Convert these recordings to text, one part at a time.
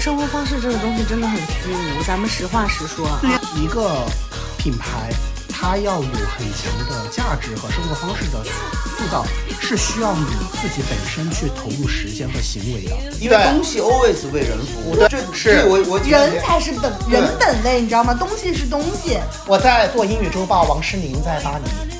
生活方式这个东西真的很虚无，咱们实话实说。对一个品牌，它要有很强的价值和生活方式的塑造，是需要你自己本身去投入时间和行为的。因为东西 always 为人服务，这是我我人才是本人本位，你知道吗？东西是东西。我在做英语周报，王诗宁在巴黎。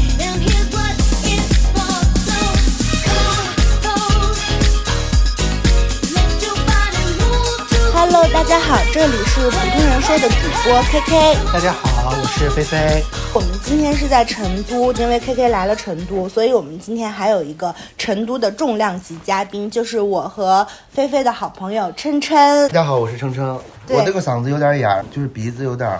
Hello，大家好，这里是普通人说的主播 KK。大家好，我是菲菲。我们今天是在成都，因为 KK 来了成都，所以我们今天还有一个成都的重量级嘉宾，就是我和菲菲的好朋友琛琛。大家好，我是琛琛，我这个嗓子有点哑，就是鼻子有点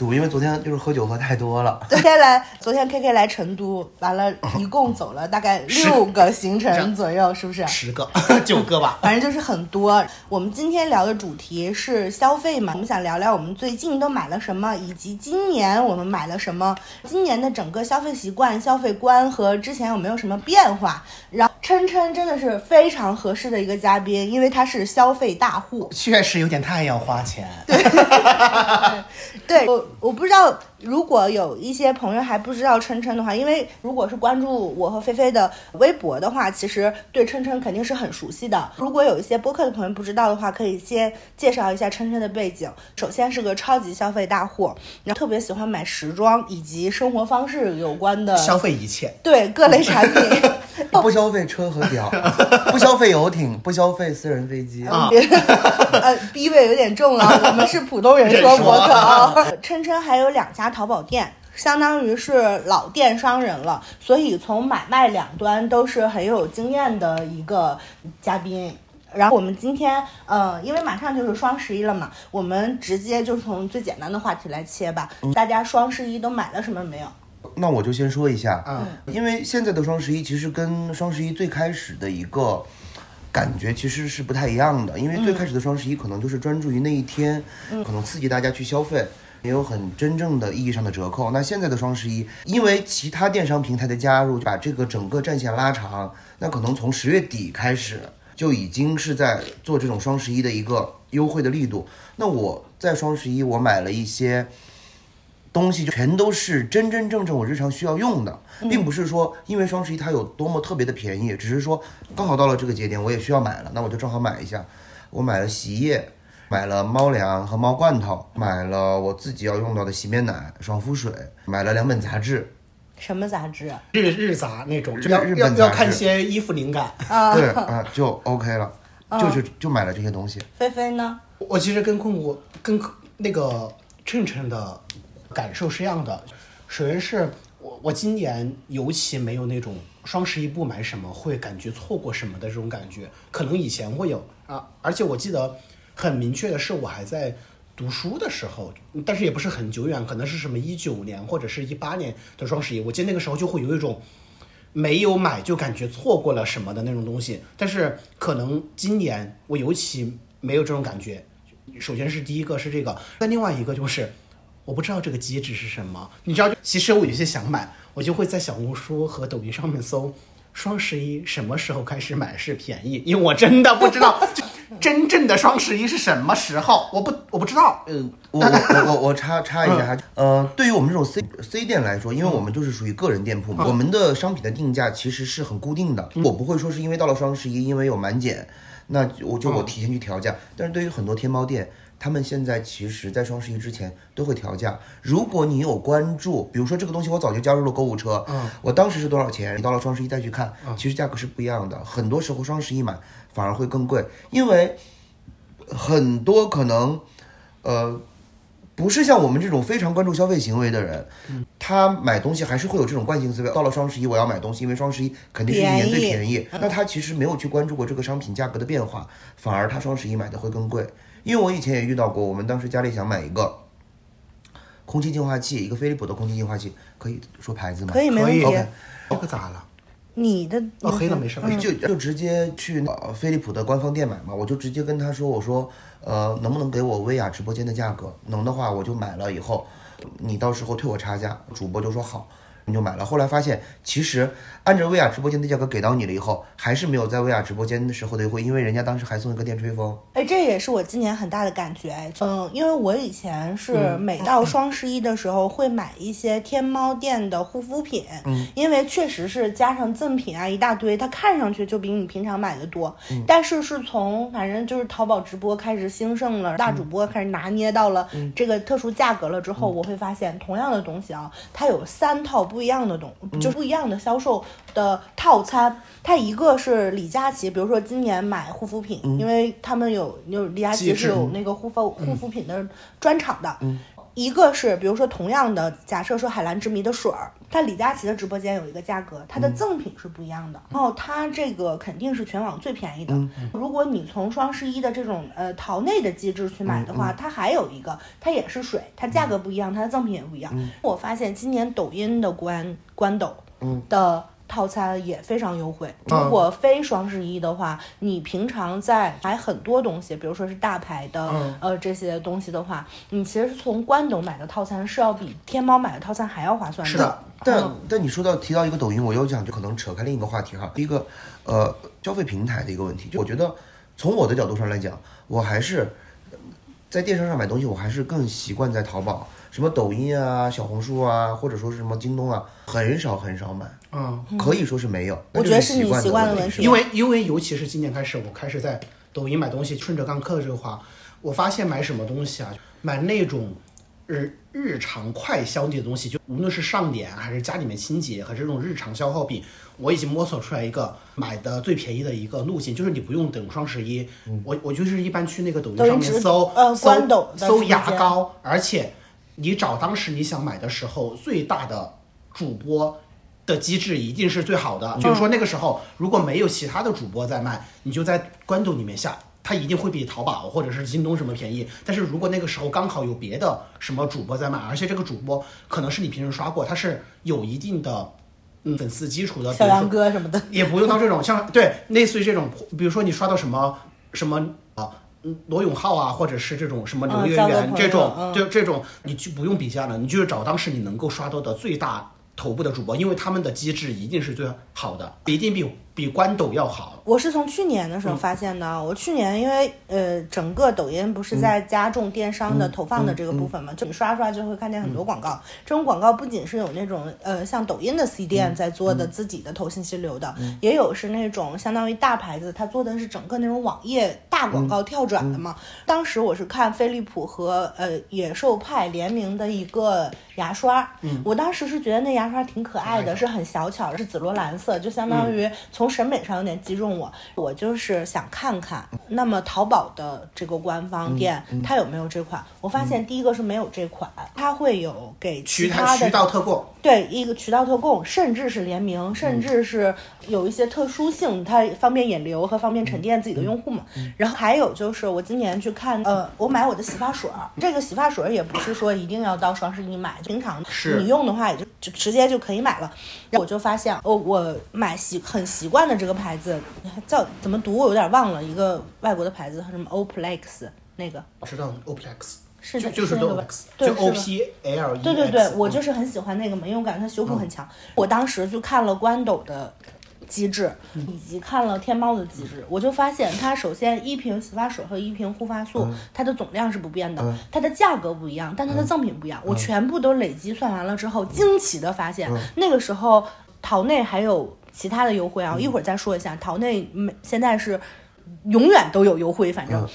堵，因为昨天就是喝酒喝太多了。昨天来，昨天 KK 来成都，完了，一共走了大概六个行程左右，是不是？十个、九个吧。反正就是很多。我们今天聊的主题是消费嘛，我们想聊聊我们最近都买了什么，以及今年我们买了什么，今年的整个消费习惯、消费观和之前有没有什么变化。然后琛琛真的是非常合适的一个嘉宾，因为他是消费大户。确实有点太要花钱。对 我，我不知道，如果有一些朋友还不知道琛琛的话，因为如果是关注我和菲菲的微博的话，其实对琛琛肯定是很熟悉的。如果有一些播客的朋友不知道的话，可以先介绍一下琛琛的背景。首先是个超级消费大户，然后特别喜欢买时装以及生活方式有关的消费一切。对各类产品。不消费车和表，不消费游艇，不消费私人飞机。啊别 呃，逼位有点重了，我们是普通人说 博客啊。琛琛还有两家淘宝店，相当于是老电商人了，所以从买卖两端都是很有经验的一个嘉宾。然后我们今天，呃，因为马上就是双十一了嘛，我们直接就从最简单的话题来切吧。大家双十一都买了什么没有？那我就先说一下，嗯，因为现在的双十一其实跟双十一最开始的一个感觉其实是不太一样的，因为最开始的双十一可能就是专注于那一天，可能刺激大家去消费。也有很真正的意义上的折扣。那现在的双十一，因为其他电商平台的加入，把这个整个战线拉长，那可能从十月底开始就已经是在做这种双十一的一个优惠的力度。那我在双十一我买了一些东西，就全都是真真正正我日常需要用的，并不是说因为双十一它有多么特别的便宜，只是说刚好到了这个节点我也需要买了，那我就正好买一下。我买了洗衣液。买了猫粮和猫罐头，买了我自己要用到的洗面奶、爽肤水，买了两本杂志，什么杂志？日日杂那种，日要要要看一些衣服灵感。啊，对啊，就 OK 了，就是就买了这些东西。菲菲呢？我其实跟困我跟那个琛琛的感受是一样的。首先是我我今年尤其没有那种双十一不买什么会感觉错过什么的这种感觉，可能以前会有啊，而且我记得很明确的是我还在。读书的时候，但是也不是很久远，可能是什么一九年或者是一八年的双十一，我记得那个时候就会有一种没有买就感觉错过了什么的那种东西。但是可能今年我尤其没有这种感觉，首先是第一个是这个，那另外一个就是我不知道这个机制是什么。你知道，其实我有些想买，我就会在小红书和抖音上面搜双十一什么时候开始买是便宜，因为我真的不知道 真正的双十一是什么时候，我不我不知道。嗯，我我我我我插插一下。哈，呃，对于我们这种 C C 店来说，因为我们就是属于个人店铺嘛，我们的商品的定价其实是很固定的，我不会说是因为到了双十一，因为有满减，那我就我提前去调价。但是对于很多天猫店，他们现在其实在双十一之前都会调价。如果你有关注，比如说这个东西我早就加入了购物车，嗯，我当时是多少钱，你到了双十一再去看，其实价格是不一样的。很多时候双十一买反而会更贵，因为很多可能，呃，不是像我们这种非常关注消费行为的人，他买东西还是会有这种惯性思维。到了双十一我要买东西，因为双十一肯定是一年最便宜。那他其实没有去关注过这个商品价格的变化，反而他双十一买的会更贵。因为我以前也遇到过，我们当时家里想买一个空气净化器，一个飞利浦的空气净化器，可以说牌子吗？可以没问题。OK 这个咋了？你的哦，黑了没事没事。就就直接去呃飞利浦的官方店买嘛，我就直接跟他说，我说呃能不能给我薇娅直播间的价格？能的话我就买了以后，你到时候退我差价。主播就说好。你就买了，后来发现其实按照薇娅直播间的价格给到你了以后，还是没有在薇娅直播间的时候的优惠，因为人家当时还送一个电吹风。哎，这也是我今年很大的感觉。哎嗯，因为我以前是每到双十一的时候会买一些天猫店的护肤品，嗯，因为确实是加上赠品啊一大堆，它看上去就比你平常买的多。但是是从反正就是淘宝直播开始兴盛了，大主播开始拿捏到了这个特殊价格了之后，我会发现同样的东西啊，它有三套不一样的东，就是不一样的销售的套餐。它一个是李佳琦，比如说今年买护肤品，因为他们有有李佳琦是有那个护肤护肤品的专场的。一个是，比如说同样的，假设说海蓝之谜的水儿，它李佳琦的直播间有一个价格，它的赠品是不一样的。然后它这个肯定是全网最便宜的。如果你从双十一的这种呃淘内的机制去买的话，它还有一个，它也是水，它价格不一样，它的赠品也不一样。我发现今年抖音的官官抖的。套餐也非常优惠。如果非双十一的话，你平常在买很多东西，比如说是大牌的、呃这些东西的话，你其实从关抖买的套餐是要比天猫买的套餐还要划算的是的。但但你说到提到一个抖音，我又想就可能扯开另一个话题哈，第一个呃消费平台的一个问题，就我觉得从我的角度上来讲，我还是呃在电商上买东西，我还是更习惯在淘宝，什么抖音啊、小红书啊，或者说是什么京东啊，很少很少买，嗯，可以说是没有。我觉得是你习习惯的问题。因为因为尤其是今年开始，我开始在抖音买东西，顺着刚课的这个话，我发现买什么东西啊，买那种日日常快消的东西，就无论是上脸还是家里面清洁，还是这种日常消耗品，我已经摸索出来一个买的最便宜的一个路径，就是你不用等双十一，我我就是一般去那个抖音上面搜呃搜搜牙膏，而且你找当时你想买的时候最大的主播的机制一定是最好的。就是说那个时候如果没有其他的主播在卖，你就在官抖里面下。它一定会比淘宝或者是京东什么便宜，但是如果那个时候刚好有别的什么主播在卖，而且这个主播可能是你平时刷过，他是有一定的嗯粉丝基础的，小杨比如说哥什么的，也不用到这种像对类似于这种，比如说你刷到什么什么啊。嗯罗永浩啊，或者是这种什么刘嗯媛媛这种，嗯。就这种你就不用比价了，你就是找当时你能够刷到的最大头部的主播，因为他们的机制一定是最好的，一定比比关抖要好。我是从去年的时候发现的。我去年因为呃，整个抖音不是在加重电商的投放的这个部分嘛，就你刷刷就会看见很多广告。这种广告不仅是有那种呃像抖音的 C 店在做的自己的投信息流的，也有是那种相当于大牌子，它做的是整个那种网页大广告跳转的嘛。当时我是看飞利浦和呃野兽派联名的一个牙刷，我当时是觉得那牙刷挺可爱的，是很小巧，是紫罗兰色，就相当于从审美上有点击中我。我就是想看看，那么淘宝的这个官方店、它有没有这款？我发现第一个是没有这款，它会有给其他的渠道特供，对一个渠道特供，甚至是联名，甚至是有一些特殊性，它方便引流和方便沉淀自己的用户嘛。然后还有就是我今年去看，呃，我买我的洗发水儿，这个洗发水儿也不是说一定要到双十一买，平常你用的话也就就直接就可以买了。然后我就发现，哦，我买习很习惯的这个牌子叫怎么读我有点忘了，一个外国的牌子，什么 Oplex 那个。我知道 Oplex 是的就就是是那个就 O 吧 P L E。对对对，我就是很喜欢那个嘛，因为我感觉它修复很强。我当时就看了关斗的机制，以及看了天猫的机制，我就发现它首先一瓶洗发水和一瓶护发素，它的总量是不变的，它的价格不一样，但它的赠品不一样。我全部都累积算完了之后，惊奇的发现，那个时候淘内还有其他的优惠啊，我一会儿再说一下。淘内每现在是永远都有优惠，反正。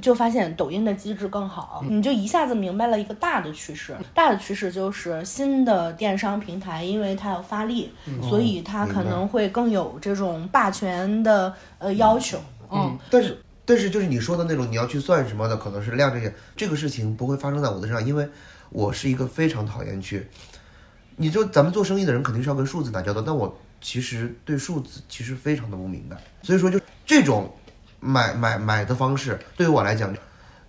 就发现抖音的机制更好，你就一下子明白了一个大的趋势。大的趋势就是新的电商平台，因为它要发力，所以它可能会更有这种霸权的呃要求。嗯，但是但是就是你说的那种你要去算什么的，可能是量这些，这个事情不会发生在我的身上，因为我是一个非常讨厌去，你就咱们做生意的人肯定是要跟数字打交道，但我其实对数字其实非常的不敏感，所以说就这种买买买的方式对于我来讲，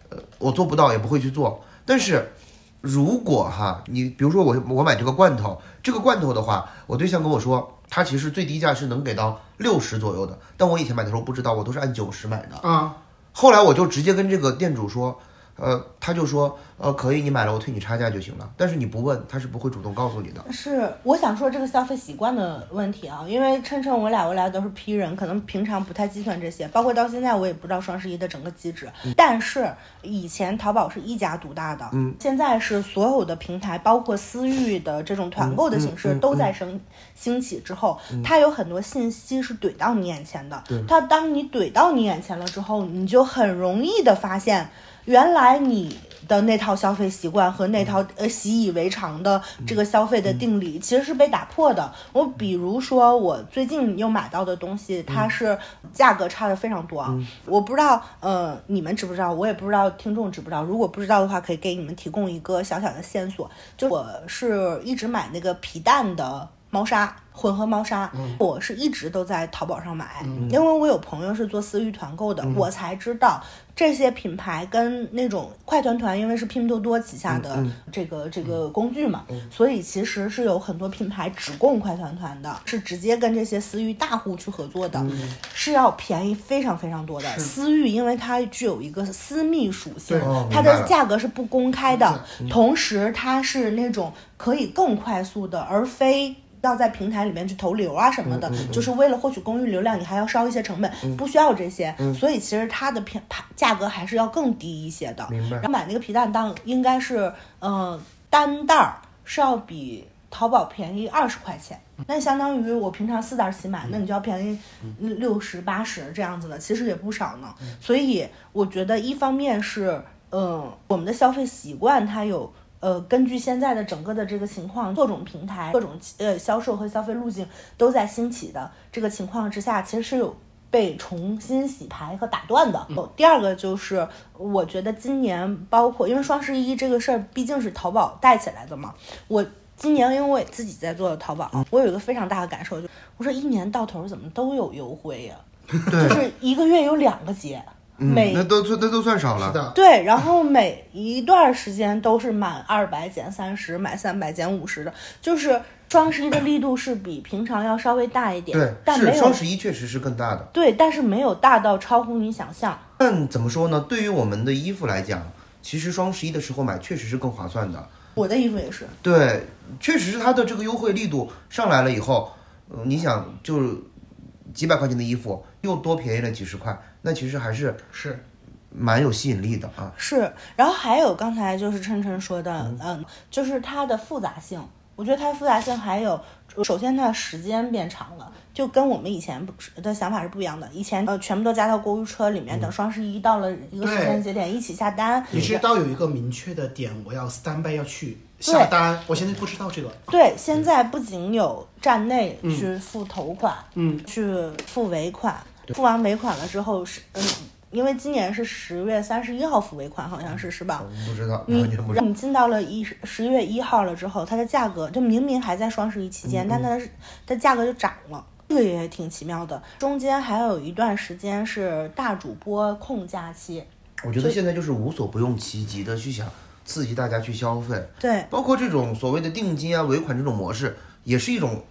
呃我做不到，也不会去做。但是如果哈，你比如说我我买这个罐头，这个罐头的话，我对象跟我说，他其实最低价是能给到六十左右的，但我以前买的时候不知道，我都是按九十买的。啊，后来我就直接跟这个店主说，呃，他就说，呃，可以，你买了我退你差价就行了。但是你不问，他是不会主动告诉你的。是，我想说这个消费习惯的问题啊，因为琛琛我俩我俩都是 P 人，可能平常不太计算这些，包括到现在我也不知道双十一的整个机制。但是以前淘宝是一家独大的，嗯，现在是所有的平台，包括私域的这种团购的形式都在升兴起之后，它有很多信息是怼到你眼前的。它当你怼到你眼前了之后，你就很容易的发现，原来你的那套消费习惯和那套呃习以为常的这个消费的定理其实是被打破的。我比如说我最近又买到的东西，它是价格差的非常多啊，我不知道呃你们知不知道，我也不知道听众知不知道。如果不知道的话，可以给你们提供一个小小的线索，就我是一直买那个皮蛋的猫砂。混合猫砂，我是一直都在淘宝上买，因为我有朋友是做私域团购的，我才知道这些品牌跟那种快团团，因为是拼多多旗下的这个、这个工具嘛，所以其实是有很多品牌只供快团团的，是直接跟这些私域大户去合作的，是要便宜非常非常多的。私域因为它具有一个私密属性哦，它的价格是不公开的，同时它是那种可以更快速的，而非。要在平台里面去投流啊什么嗯的，就是为了获取公域流量，你还要烧一些成本，不需要这些，嗯所以其实它的品牌价格还是要更低一些的。明白然后买那个皮蛋当应该是，呃，单袋儿是要比淘宝便宜二十块钱，那相当于我平常四袋儿起买，那你就要便宜六十八十这样子的，其实也不少呢。所以我觉得一方面是，嗯、我们的消费习惯它有。呃，根据现在的整个的这个情况，各种平台、各种呃销售和消费路径都在兴起的这个情况之下，其实是有被重新洗牌和打断的。哦第二个就是，我觉得今年包括因为双十一这个事儿毕竟是淘宝带起来的嘛，我今年因为我也自己在做淘宝，我有一个非常大的感受，就我说一年到头怎么都有优惠呀、对。就是一个月有两个节，每嗯那都算那都算少了。是的，对，然后每一段时间都是满二百减三十，买三百减五十的，就是双十一的力度是比平常要稍微大一点，对，但没有是双十一确实是更大的。对，但是没有大到超乎你想象。但怎么说呢？对于我们的衣服来讲，其实双十一的时候买确实是更划算的。我的衣服也是，对，确实是它的这个优惠力度上来了以后，呃，你想就是几百块钱的衣服又多便宜了几十块，那其实还是是蛮有吸引力的啊。是，然后还有刚才就是琛琛说的，嗯就是它的复杂性，我觉得它的复杂性还有，首先它的时间变长了，就跟我们以前的想法是不一样的。以前呃全部都加到购物车里面，等双十一到了一个时间节点一起下单。你知道有一个明确的点，我要 stand by 要去下单，我现在不知道这个。对，现在不仅有站内去付头款，嗯，去付尾款，付完尾款了之后是嗯。因为今年是十月三十一号付尾款，好像是是吧？不知道，你完全不知道。你进到了一十月一号了之后，它的价格就明明还在双十一期嗯间，但它是它价格就涨了，这个也挺奇妙的。中间还有一段时间是大主播控假期，我觉得现在就是无所不用其极的去想刺激大家去消费，对包括这种所谓的定金啊、尾款这种模式，也是一种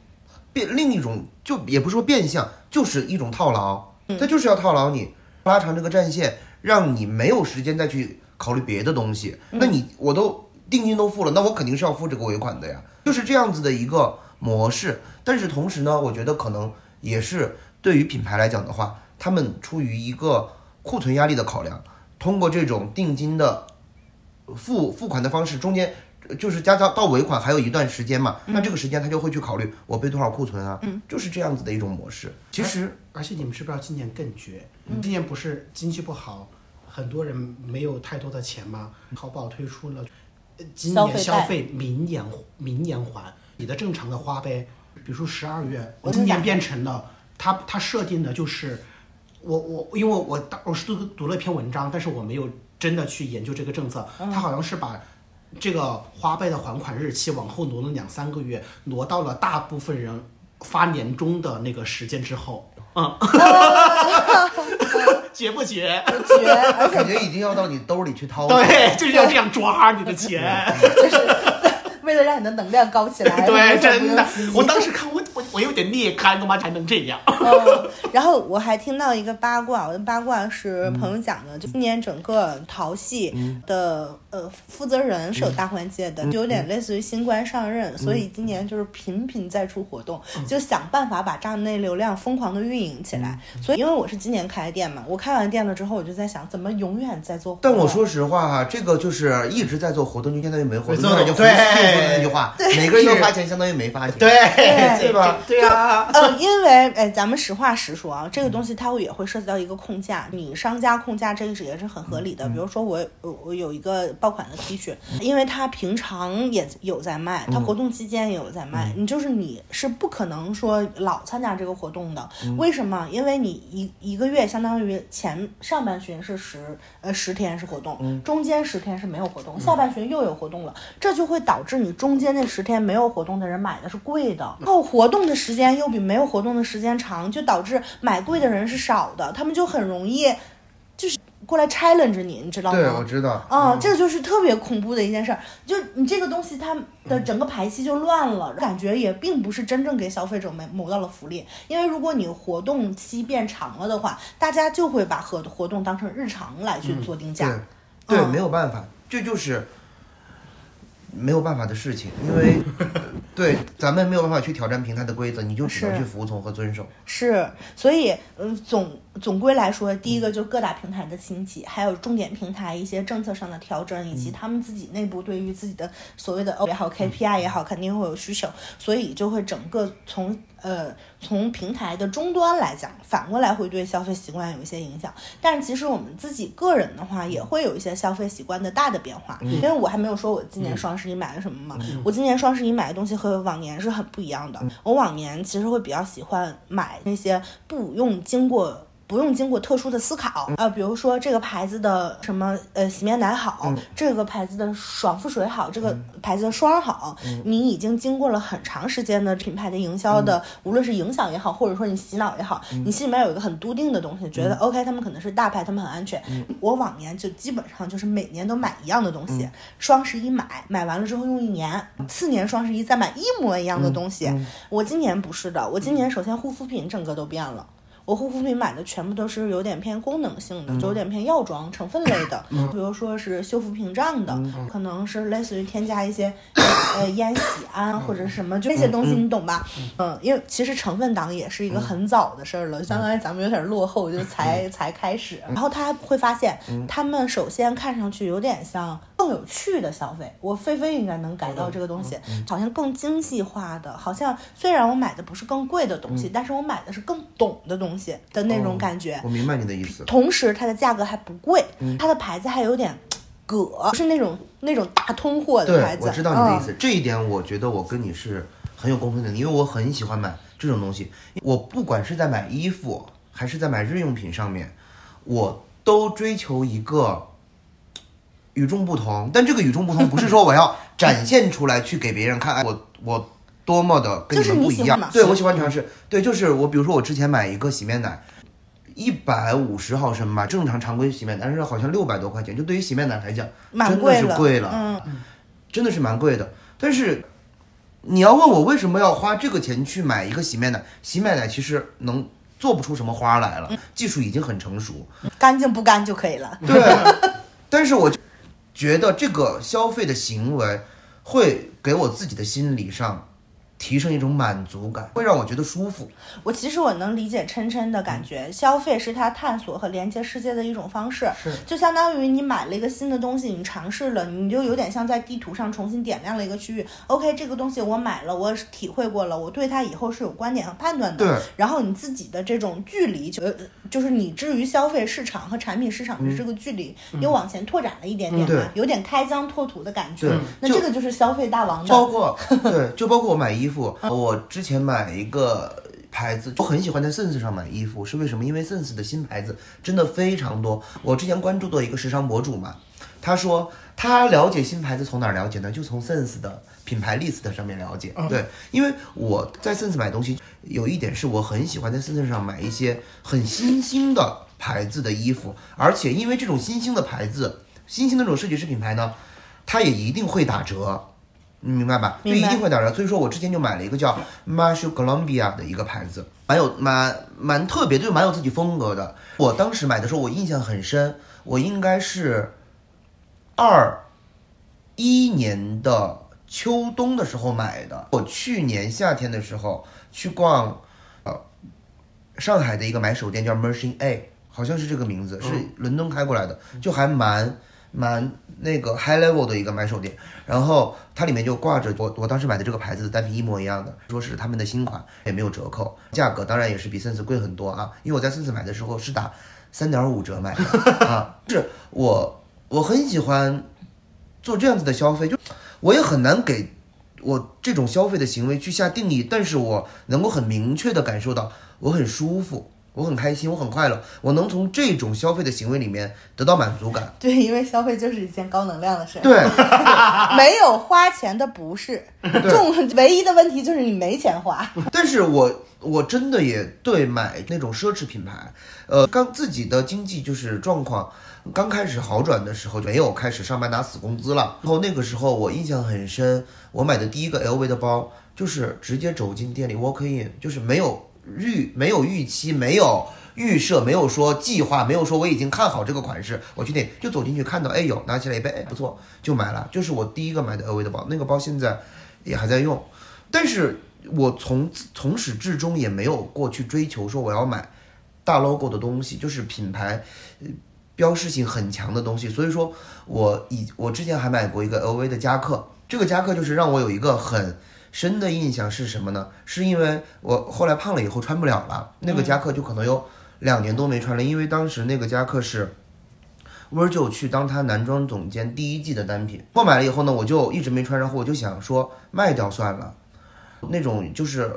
变另一种，就也不是说变相，就是一种套牢。它就是要套牢你，拉长这个战线，让你没有时间再去考虑别的东西。那你我都定金都付了，那我肯定是要付这个尾款的呀，就是这样子的一个模式。但是同时呢，我觉得可能也是对于品牌来讲的话，他们出于一个库存压力的考量，通过这种定金的付付款的方式，中间呃就是加到到尾款还有一段时间嘛，那这个时间他就会去考虑我备多少库存啊，嗯就是这样子的一种模式。其实而且你们知不知道今年更绝？今年不是经济不好，很多人没有太多的钱吗？淘宝推出了呃今年消费，明年明年还。你的正常的花呗，比如说十二月，我今年变成了它它设定的就是我我因为我当我是读读了一篇文章，但是我没有真的去研究这个政策，他好像是把。这个花呗的还款日期往后挪了两三个月，挪到了大部分人发年终的那个时间之后。嗯，绝不绝？绝，感觉已经要到你兜里去掏了。对，就是要这样抓你的钱。就是为了让你的能量高起来，对，真的我当时看我有点裂开，他妈才能这样。嗯，然后我还听到一个八卦，我的八卦是嗯朋友讲的，就今年整个淘系的、呃负责人是有大换届嗯的，就有点类似于新官上任，所以今年就是频频在出活动，嗯就想办法把站内流量疯狂的运营起来。嗯所以因为我是今年开的店嘛，我开完店了之后，我就在想怎么永远在做活动。但我说实话哈，这个就是一直在做活动，就相当于没活动，对说的那句话，每个人都发钱，相当于没发钱。对对吧？对啊，呃，因为哎，咱们实话实说啊，这个东西它会也会涉及到一个控价，你商家控价这个是也是很合理的。比如说我我我有一个爆款的 T 恤，因为它平常也有在卖，它活动期间也有在卖，你就是你是不可能说老参加这个活动的。为什么？因为你一一个月相当于前上半旬是十呃十天是活动，中间十天是没有活动，下半旬又有活动了，这就会导致你中间那十天没有活动的人买的是贵的，然后活动的时间又比没有活动的时间长，就导致买贵的人是少的，他们就很容易就是过来 challenge 你，你知道吗？对，我知道。啊、这个就是特别恐怖的一件事儿，就你这个东西它的整个排期就乱了，感觉也并不是真正给消费者们谋到了福利。因为如果你活动期变长了的话，大家就会把活活动当成日常来去做定价。对，没有办法，这就是没有办法的事情，因为 对咱们没有办法去挑战平台的规则，你就只能去服从和遵守。是，所以，嗯，总总归来说，第一个就各大平台的兴起，还有重点平台一些政策上的调整，以及他们自己内部对于自己的所谓的 O 也好 KPI 也好，肯定会有需求，所以就会整个从呃从平台的终端来讲，反过来会对消费习惯有一些影响。但是其实我们自己个人的话，也会有一些消费习惯的大的变化，因为我还没有说我今年双十一买了什么嘛，我今年双十一买的东西和往年是很不一样的。我往年其实会比较喜欢买那些不用经过。不用经过特殊的思考，呃，比如说这个牌子的什么呃洗面奶好，这个牌子的爽肤水好，这个牌子的霜好，你已经经过了很长时间的品牌的营销的，无论是影响也好，或者说你洗脑也好，你心里面有一个很笃定的东西，觉得 OK，他们可能是大牌，他们很安全。我往年就基本上就是每年都买一样的东西，双十一买，买完了之后用一年，次年双十一再买一模一样的东西。我今年不是的，我今年首先护肤品整个都变了。我护肤品买的全部都是有点偏功能性的，就有点偏药妆成分类的，比如说是修复屏障的，可能是类似于添加一些呃烟酰胺或者什么，就那些东西你懂吧？嗯，因为其实成分党也是一个很早的事儿了，相当于咱们有点落后，就才才开始。然后他会发现，他们首先看上去有点像更有趣的消费，我菲菲应该能感到这个东西，好像更精细化的，好像虽然我买的不是更贵的东西，但是我买的是更懂的东西的那种感觉。我明白你的意思。同时它的价格还不贵，它的牌子还有点葛，不是那种那种大通货的牌，子。我知道你的意嗯思。这一点我觉得我跟你是很有共同点的，因为我很喜欢买这种东西。我不管是在买衣服还是在买日用品上面，我都追求一个与众不同。但这个与众不同不是说我要 展现出来去给别人看，哎，我我多么的跟你们不一样。对，我喜欢尝试。对，就是我，比如说我之前买一个洗面奶。一百五十毫升吧，正常常规洗面奶，但是好像六百多块钱，就对于洗面奶来讲，真的是贵了。嗯，真的是蛮贵的。但是你要问我为什么要花这个钱去买一个洗面奶？洗面奶其实能做不出什么花来了，技术已经很成熟。干净不干就可以了。对，但是我就觉得这个消费的行为会给我自己的心理上提升一种满足感，会让我觉得舒服。我其实我能理解琛琛的感觉，消费是他探索和连接世界的一种方式，是就相当于你买了一个新的东西，你尝试了，你就有点像在地图上重新点亮了一个区域。OK，这个东西我买了，我体会过了，我对它以后是有观点和判断的。对，然后你自己的这种距离，就是你至于消费市场和产品市场的这个距离，又往前拓展了一点点对嘛，有点开疆拓土的感觉对。那这个就是消费大王的。包括对，就包括我买衣服，我之前买一个牌子，我很喜欢在 Sense 上买衣服，是为什么？因为 Sense 的新牌子真的非常多。我之前关注的一个时尚博主嘛，他说他了解新牌子从哪儿了解呢？就从 Sense 的品牌 list 上面了解。对，因为我在 Sense 买东西，有一点是我很喜欢在 Sense 上买一些很新兴的牌子的衣服，而且因为这种新兴的牌子、新兴的这种设计师品牌呢，它也一定会打折。你明白吧？就一定会打折。所以说我之前就买了一个叫 Marshall Columbia 的一个牌子，蛮有蛮蛮特别，就是蛮有自己风格的。我当时买的时候，我印象很深，我应该是二一年的秋冬的时候买的。我去年夏天的时候去逛，呃，上海的一个买手店叫 Merchant A，好像是这个名字，是伦敦开过来的，就还蛮蛮那个 high level 的一个买手店。然后它里面就挂着我我当时买的这个牌子的单品一模一样的，说是他们的新款，也没有折扣，价格当然也是比 Sense 贵很多啊。因为我在 Sense 买的时候是打三点五折买的啊，是我我很喜欢做这样子的消费，就我也很难给我这种消费的行为去下定义，但是我能够很明确的感受到我很舒服。我很开心，我很快乐，我能从这种消费的行为里面得到满足感。对，因为消费就是一件高能量的事。对，没有花钱的不是，重唯一的问题就是你没钱花。但是我我真的也对买那种奢侈品牌，呃，刚自己的经济就是状况刚开始好转的时候，没有开始上班拿死工资了。然后那个时候我印象很深，我买的第一个 LV 的包就是直接走进店里 walk in，就是没有预没有预期，没有。预设没有说计划，没有说我已经看好这个款式，我去那就走进去看到，哎有拿起来一杯，哎不错就买了，就是我第一个买的 LV 的包，那个包现在也还在用，但是我从从始至终也没有过去追求说我要买大 logo 的东西，就是品牌标识性很强的东西。所以说我以我之前还买过一个 LV 的夹克，这个夹克就是让我有一个很深的印象是什么呢？是因为我后来胖了以后穿不了了，那个夹克就可能有两年都没穿了，因为当时那个夹克是。Virgil 去当他男装总监第一季的单品，购买了以后呢，我就一直没穿，然后我就想说卖掉算了，那种就是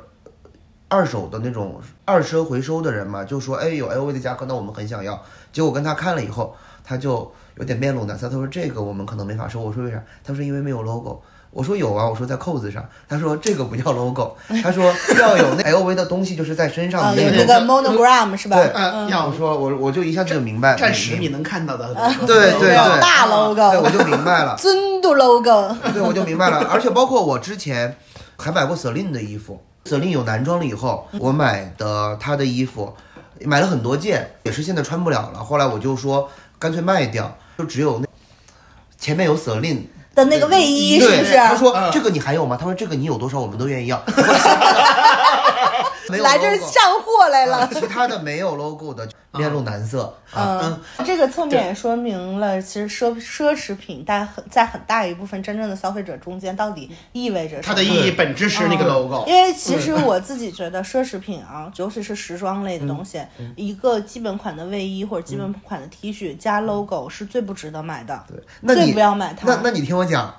二手的那种二奢回收的人嘛，就说哎有 LV 的夹克，那我们很想要。结果跟他看了以后，他就有点面露难色，他说这个我们可能没法收。我说为啥？他说因为没有 logo。我说有啊，我说在扣子上。他说这个不叫 logo，他说要有那 LV 的东西就是在身上啊，的那个 monogram 是吧？对，嗯要我说我我就一下子就明白，暂时你能看到的，对对对大 logo，对我就明白了。尊度 logo。对，我就明白了。而且包括我之前还买过 Celine 的衣服，Celine 有男装了以后，我买的他的衣服，买了很多件，也是现在穿不了了。后来我就说干脆卖掉，就只有那前面有 Celine。的那个卫衣是，不是？他说嗯这个你还有吗？他说这个你有多少我们都愿意要。没有来这儿上货来了。其他的没有 logo 的面露难色啊。嗯，这个侧面也说明了，其实奢奢侈品在很在很大一部分真正的消费者中间到底意味着什么。它的意义本质是那个 logo。因为其实我自己觉得奢侈品啊，尤其是时装类的东西，一个基本款的卫衣或者基本款的 T 恤加 logo 是最不值得买的。对，那最你不要买它。那那你听我讲，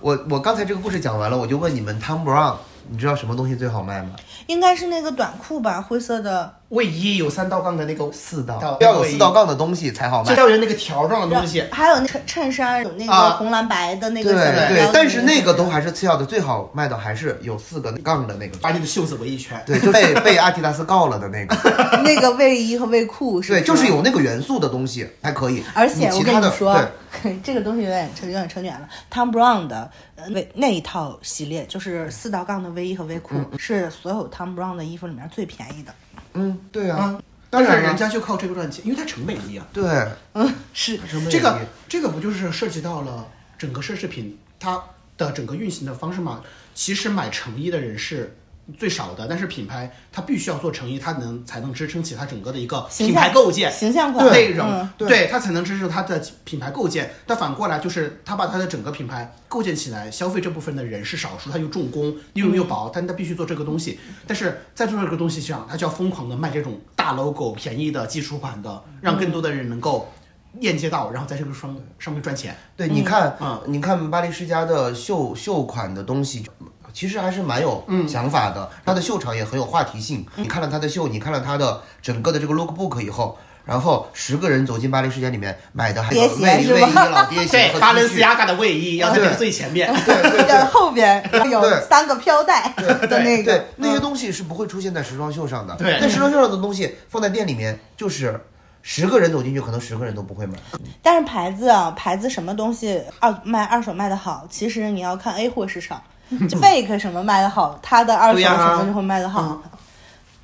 我我刚才这个故事讲完了，我就问你们 Tom Brown，你知道什么东西最好卖吗？应该是那个短裤吧，灰色的。卫衣有三道杠的那个四道道，要有四道杠的东西才好卖。就要有那个条状的东西。还有那衬衬衫，有那个啊红蓝白的那个对对但是那个都还是次要的，最好卖的还是有四个杠的那个。把你的袖子围一圈，对，就被 被阿迪达斯告了的那个。那个卫衣和卫裤是对，就是有那个元素的东西还可以。而且我其他的跟你说对，这个东西有点扯，有点扯远了。Tom Brown 的呃卫那一套系列，就是四道杠的卫衣和卫裤，是所有 Tom Brown 的衣服里面最便宜的。嗯，对啊。当然人家就靠这个赚钱，因为它成本低啊。对，嗯是。这个这个不就是涉及到了整个奢侈品它的整个运行的方式吗？其实买成衣的人是最少的，但是品牌它必须要做成衣，它能才能支撑起它整个的一个品牌构建。形象款内容，嗯对它才能支持它的品牌构建。但反过来就是，它把它的整个品牌构建起来，消费这部分的人是少数，它又重工，利润又薄，但它必须做这个东西。但是在做这个东西上，它就要疯狂的卖这种大 logo、便宜的基础款的，让更多的人能够链接到，然后在这个上上面赚钱。对，你看，嗯你看巴黎世家的秀秀款的东西，其实还是蛮有想法的。他的秀场也很有话题性。你看了他的秀，你看了他的整个的这个 lookbook 以后，然后十个人走进巴黎世家里面买的还有卫是吧卫衣、老爹鞋 对和，巴伦 T 恤斯亚嘎的卫衣要在最前面。对对后边 有三个飘带的那个对，那些东西是不会出现在时装秀上的。对那时装秀上的东西放在店里面，就是十个人走进去，可能十个人都不会买。但是牌子啊，牌子什么东西二卖二手卖的好，其实你要看 A 货市场，就 fake 什么卖的好，它的二手什么就会卖的好。嗯。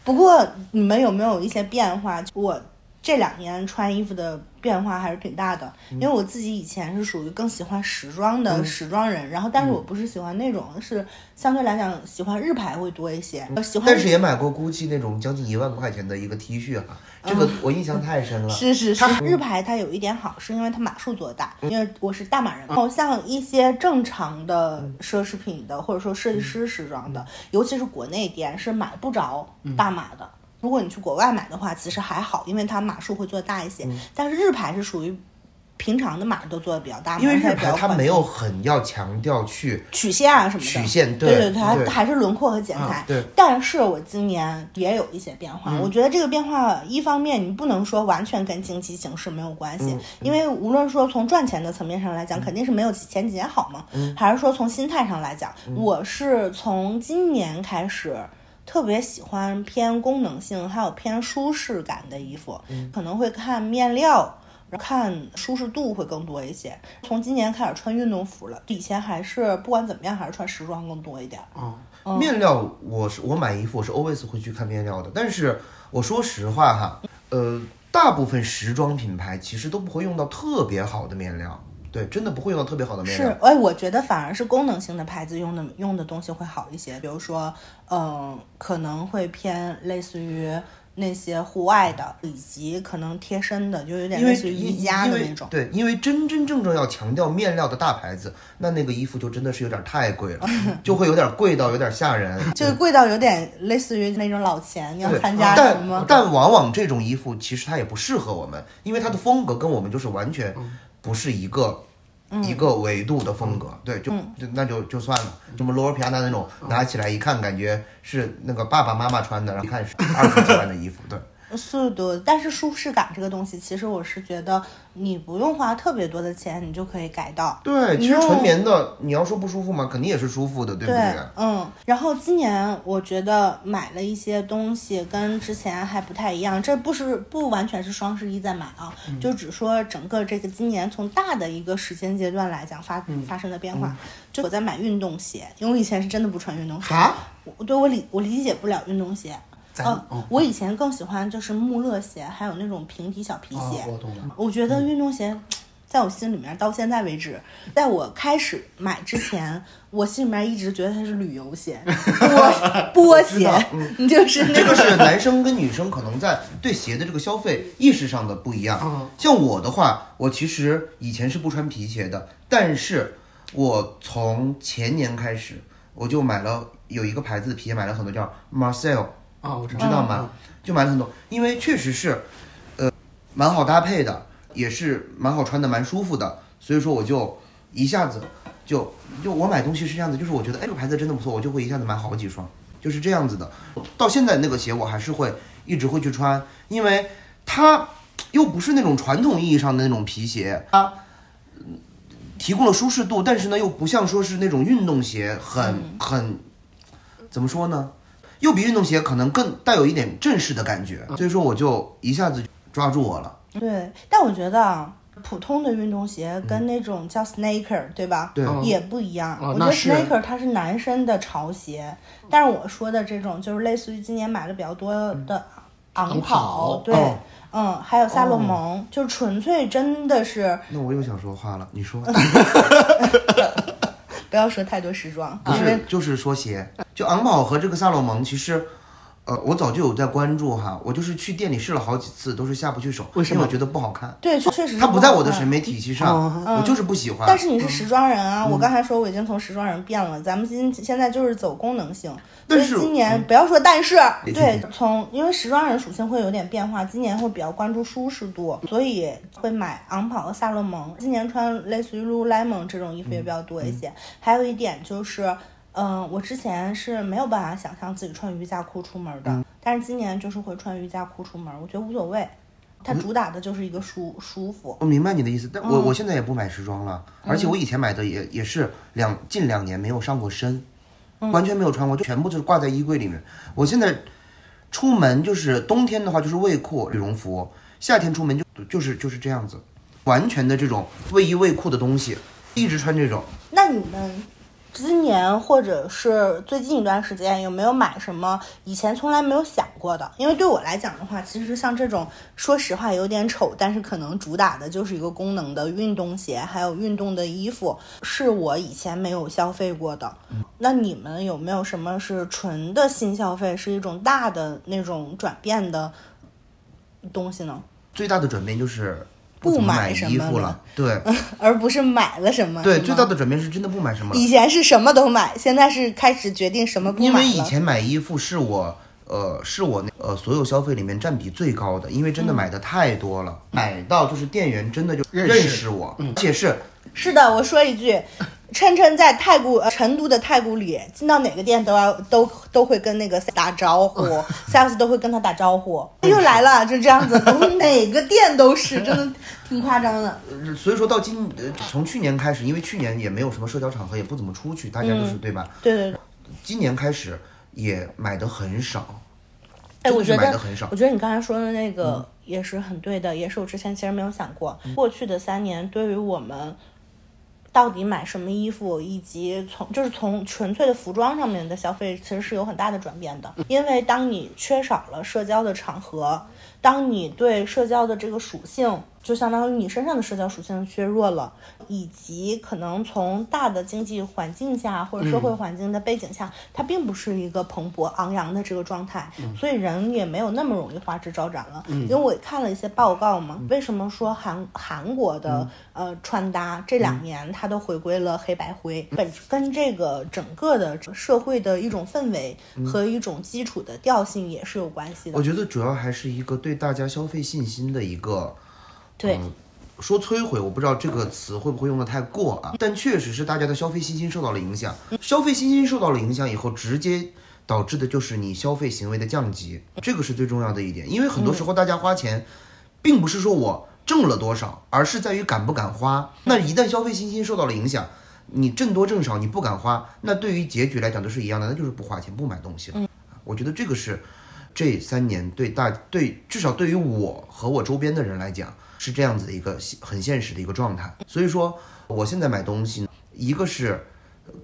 不过你们有没有一些变化？我这两年穿衣服的变化还是挺大的，因为我自己以前是属于更喜欢时装的时装人，然后但是我不是喜欢那种，是相对来讲喜欢日牌会多一些，呃喜欢但是也买过 GUCCI 那种将近一万块钱的一个 T 恤哈，这个我印象太深了。是是是，日牌它有一点好，是因为它码数做大，因为我是大码人嘛。然后像一些正常的奢侈品的，或者说设计师时装的，尤其是国内店是买不着大码的。如果你去国外买的话，其实还好，因为它码数会做大一些。但是日牌是属于平常的码都做的比较大，因为日它也比较它没有很要强调去曲线啊什么的，曲线对对它还是轮廓和剪裁。对但是我今年也有一些变化，嗯我觉得这个变化一方面你不能说完全跟经济形势没有关嗯系，因为无论说从赚钱的层面上来讲，肯定是没有前几年好嘛，嗯还是说从心态上来讲，我是从今年开始。特别喜欢偏功能性，还有偏舒适感的衣服，嗯可能会看面料，看舒适度会更多一些。从今年开始穿运动服了，以前还是不管怎么样还是穿时装更多一点。啊，面料，我是我买衣服我是 always 会去看面料的。但是我说实话哈，呃，大部分时装品牌其实都不会用到特别好的面料，对，真的不会用到特别好的面料。，是哎，我觉得反而是功能性的牌子用的用的东西会好一些，比如说，嗯、可能会偏类似于那些户外的，以及可能贴身的，就有点类似于宜家的那种。对，因为真真正正要强调面料的大牌子，那那个衣服就真的是有点太贵了，就会有点贵到有点吓人。就是贵到有点类似于那种老钱，你要，参加什但么？但往往这种衣服其实它也不适合我们，因为它的风格跟我们就是完全不是一个。一个维度的风格，对，就就那就就算了。什么罗尔皮亚纳那种，拿起来一看，感觉是那个爸爸妈妈穿的，然后一看是 二十几万的衣服，对。速度，但是舒适感这个东西，其实我是觉得你不用花特别多的钱，你就可以改到。对，其实纯棉的，你要说不舒服嘛？肯定也是舒服的，对不对对？，嗯，然后今年我觉得买了一些东西跟之前还不太一样，这不是不完全是双十一在买啊，嗯就只说整个这个今年从大的一个时间阶段来讲发、嗯发生的变化。就我在买运动鞋，因为我以前是真的不穿运动鞋，哈，我对我理我理解不了运动鞋。哦，我以前更喜欢就是穆勒鞋，还有那种平底小皮鞋。哦我懂了。我觉得运动鞋，在我心里面到现在为止，在我开始买之前，我心里面一直觉得它是旅游鞋，波波鞋，你就是那个是男生跟女生可能在对鞋的这个消费意识上的不一样。嗯。像我的话，我其实以前是不穿皮鞋的，但是我从前年开始，我就买了有一个牌子的皮鞋，买了很多，叫 Marcel，啊，我知知道吗？就买了很多，因为确实是，呃，蛮好搭配的，也是蛮好穿的，蛮舒服的，所以说我就一下子就就我买东西是这样子，就是我觉得哎这个牌子真的不错，我就会一下子买好几双，就是这样子的。到现在那个鞋我还是会一直会去穿，因为它又不是那种传统意义上的那种皮鞋，它。嗯提供了舒适度，但是呢，又不像说是那种运动鞋很，很怎么说呢？又比运动鞋可能更带有一点正式的感觉，所以说我就一下子抓住我了。对，但我觉得啊，普通的运动鞋跟那种叫 sneaker，对吧？对。也不一样。我觉得 sneaker 它是男生的潮鞋，但是我说的这种就是类似于今年买的比较多的昂昂跑，对，哦。嗯，还有萨洛蒙，就纯粹真的是那我又想说话了，你说 不要说太多时装，不是就是说鞋，就昂宝和这个萨洛蒙，其实。呃，我早就有在关注哈，我就是去店里试了好几次，都是下不去手，为什么因我觉得不好看，对，确实是它不在我的审美体系上，我就是不喜欢。但是你是时装人啊，我刚才说我已经从时装人变了，咱们今现在就是走功能性。所但是以今年不要说但是，对，从因为时装人属性会有点变化，今年会比较关注舒适度，所以会买昂跑和萨洛蒙。今年穿类似于 Lululemon 这种衣服也比较多一些。还有一点就是。嗯，我之前是没有办法想象自己穿瑜伽裤出门的，但是今年就是会穿瑜伽裤出门，我觉得无所谓。它主打的就是一个舒舒服。我明白你的意思，但嗯我、我现在也不买时装了，而且我以前买的也也是两近两年没有上过身，嗯完全没有穿过，就全部就是挂在衣柜里面。我现在出门就是冬天的话就是卫裤、羽绒服，夏天出门就就是就是这样子，完全的这种卫衣卫裤的东西，一直穿这种。那你们今年或者是最近一段时间有没有买什么以前从来没有想过的？因为对我来讲的话，其实像这种说实话有点丑，但是可能主打的就是一个功能的运动鞋，还有运动的衣服，是我以前没有消费过的。那你们有没有什么是纯的新消费，是一种大的那种转变的东西呢？最大的转变就是不买什么了衣服了，对 而不是买了什么？对，最大的转变是真的不买什么。以前是什么都买，现在是开始决定什么不买。因为以前买衣服是我呃是我那呃所有消费里面占比最高的，因为真的买的太多了，买到就是店员真的就认识认识我，而且是是的，我说一句，琛琛在太古、呃、成都的太古里，进到哪个店都要都都会跟那个打招呼，sales 都会跟他打招呼，又来了，就这样子，我们哪个店都是，真的挺夸张的。呃所以说到今呃从去年开始，因为去年也没有什么社交场合，也不怎么出去，大家都是、对吧？对对对，今年开始也买的很少，哎，我觉得买的很少我。觉得你刚才说的那个也是很对的，也是我之前其实没有想过，过去的三年对于我们。到底买什么衣服，以及从就是从纯粹的服装上面的消费，其实是有很大的转变的。因为当你缺少了社交的场合，当你对社交的这个属性，就相当于你身上的社交属性削弱了，以及可能从大的经济环境下或者社会环境的背景下，它并不是一个蓬勃昂扬的这个状态，所以人也没有那么容易花枝招展了。因为我看了一些报告嘛，为什么说韩韩国的、呃穿搭这两年它都回归了黑白灰，本跟这个整个的社会的一种氛围和一种基础的调性也是有关系的。我。觉得主要还是一个对大家消费信心的一个对，说摧毁，我不知道这个词会不会用的太过啊，但确实是大家的消费信心受到了影响。消费信心受到了影响以后，直接导致的就是你消费行为的降级，这个是最重要的一点。因为很多时候大家花钱，并不是说我挣了多少，而是在于敢不敢花。那一旦消费信心受到了影响，你挣多挣少你不敢花，那对于结局来讲都是一样的，那就是不花钱不买东西了。我觉得这个是这三年对大对至少对于我和我周边的人来讲是这样子的一个现很现实的一个状态。所以说，我现在买东西，一个是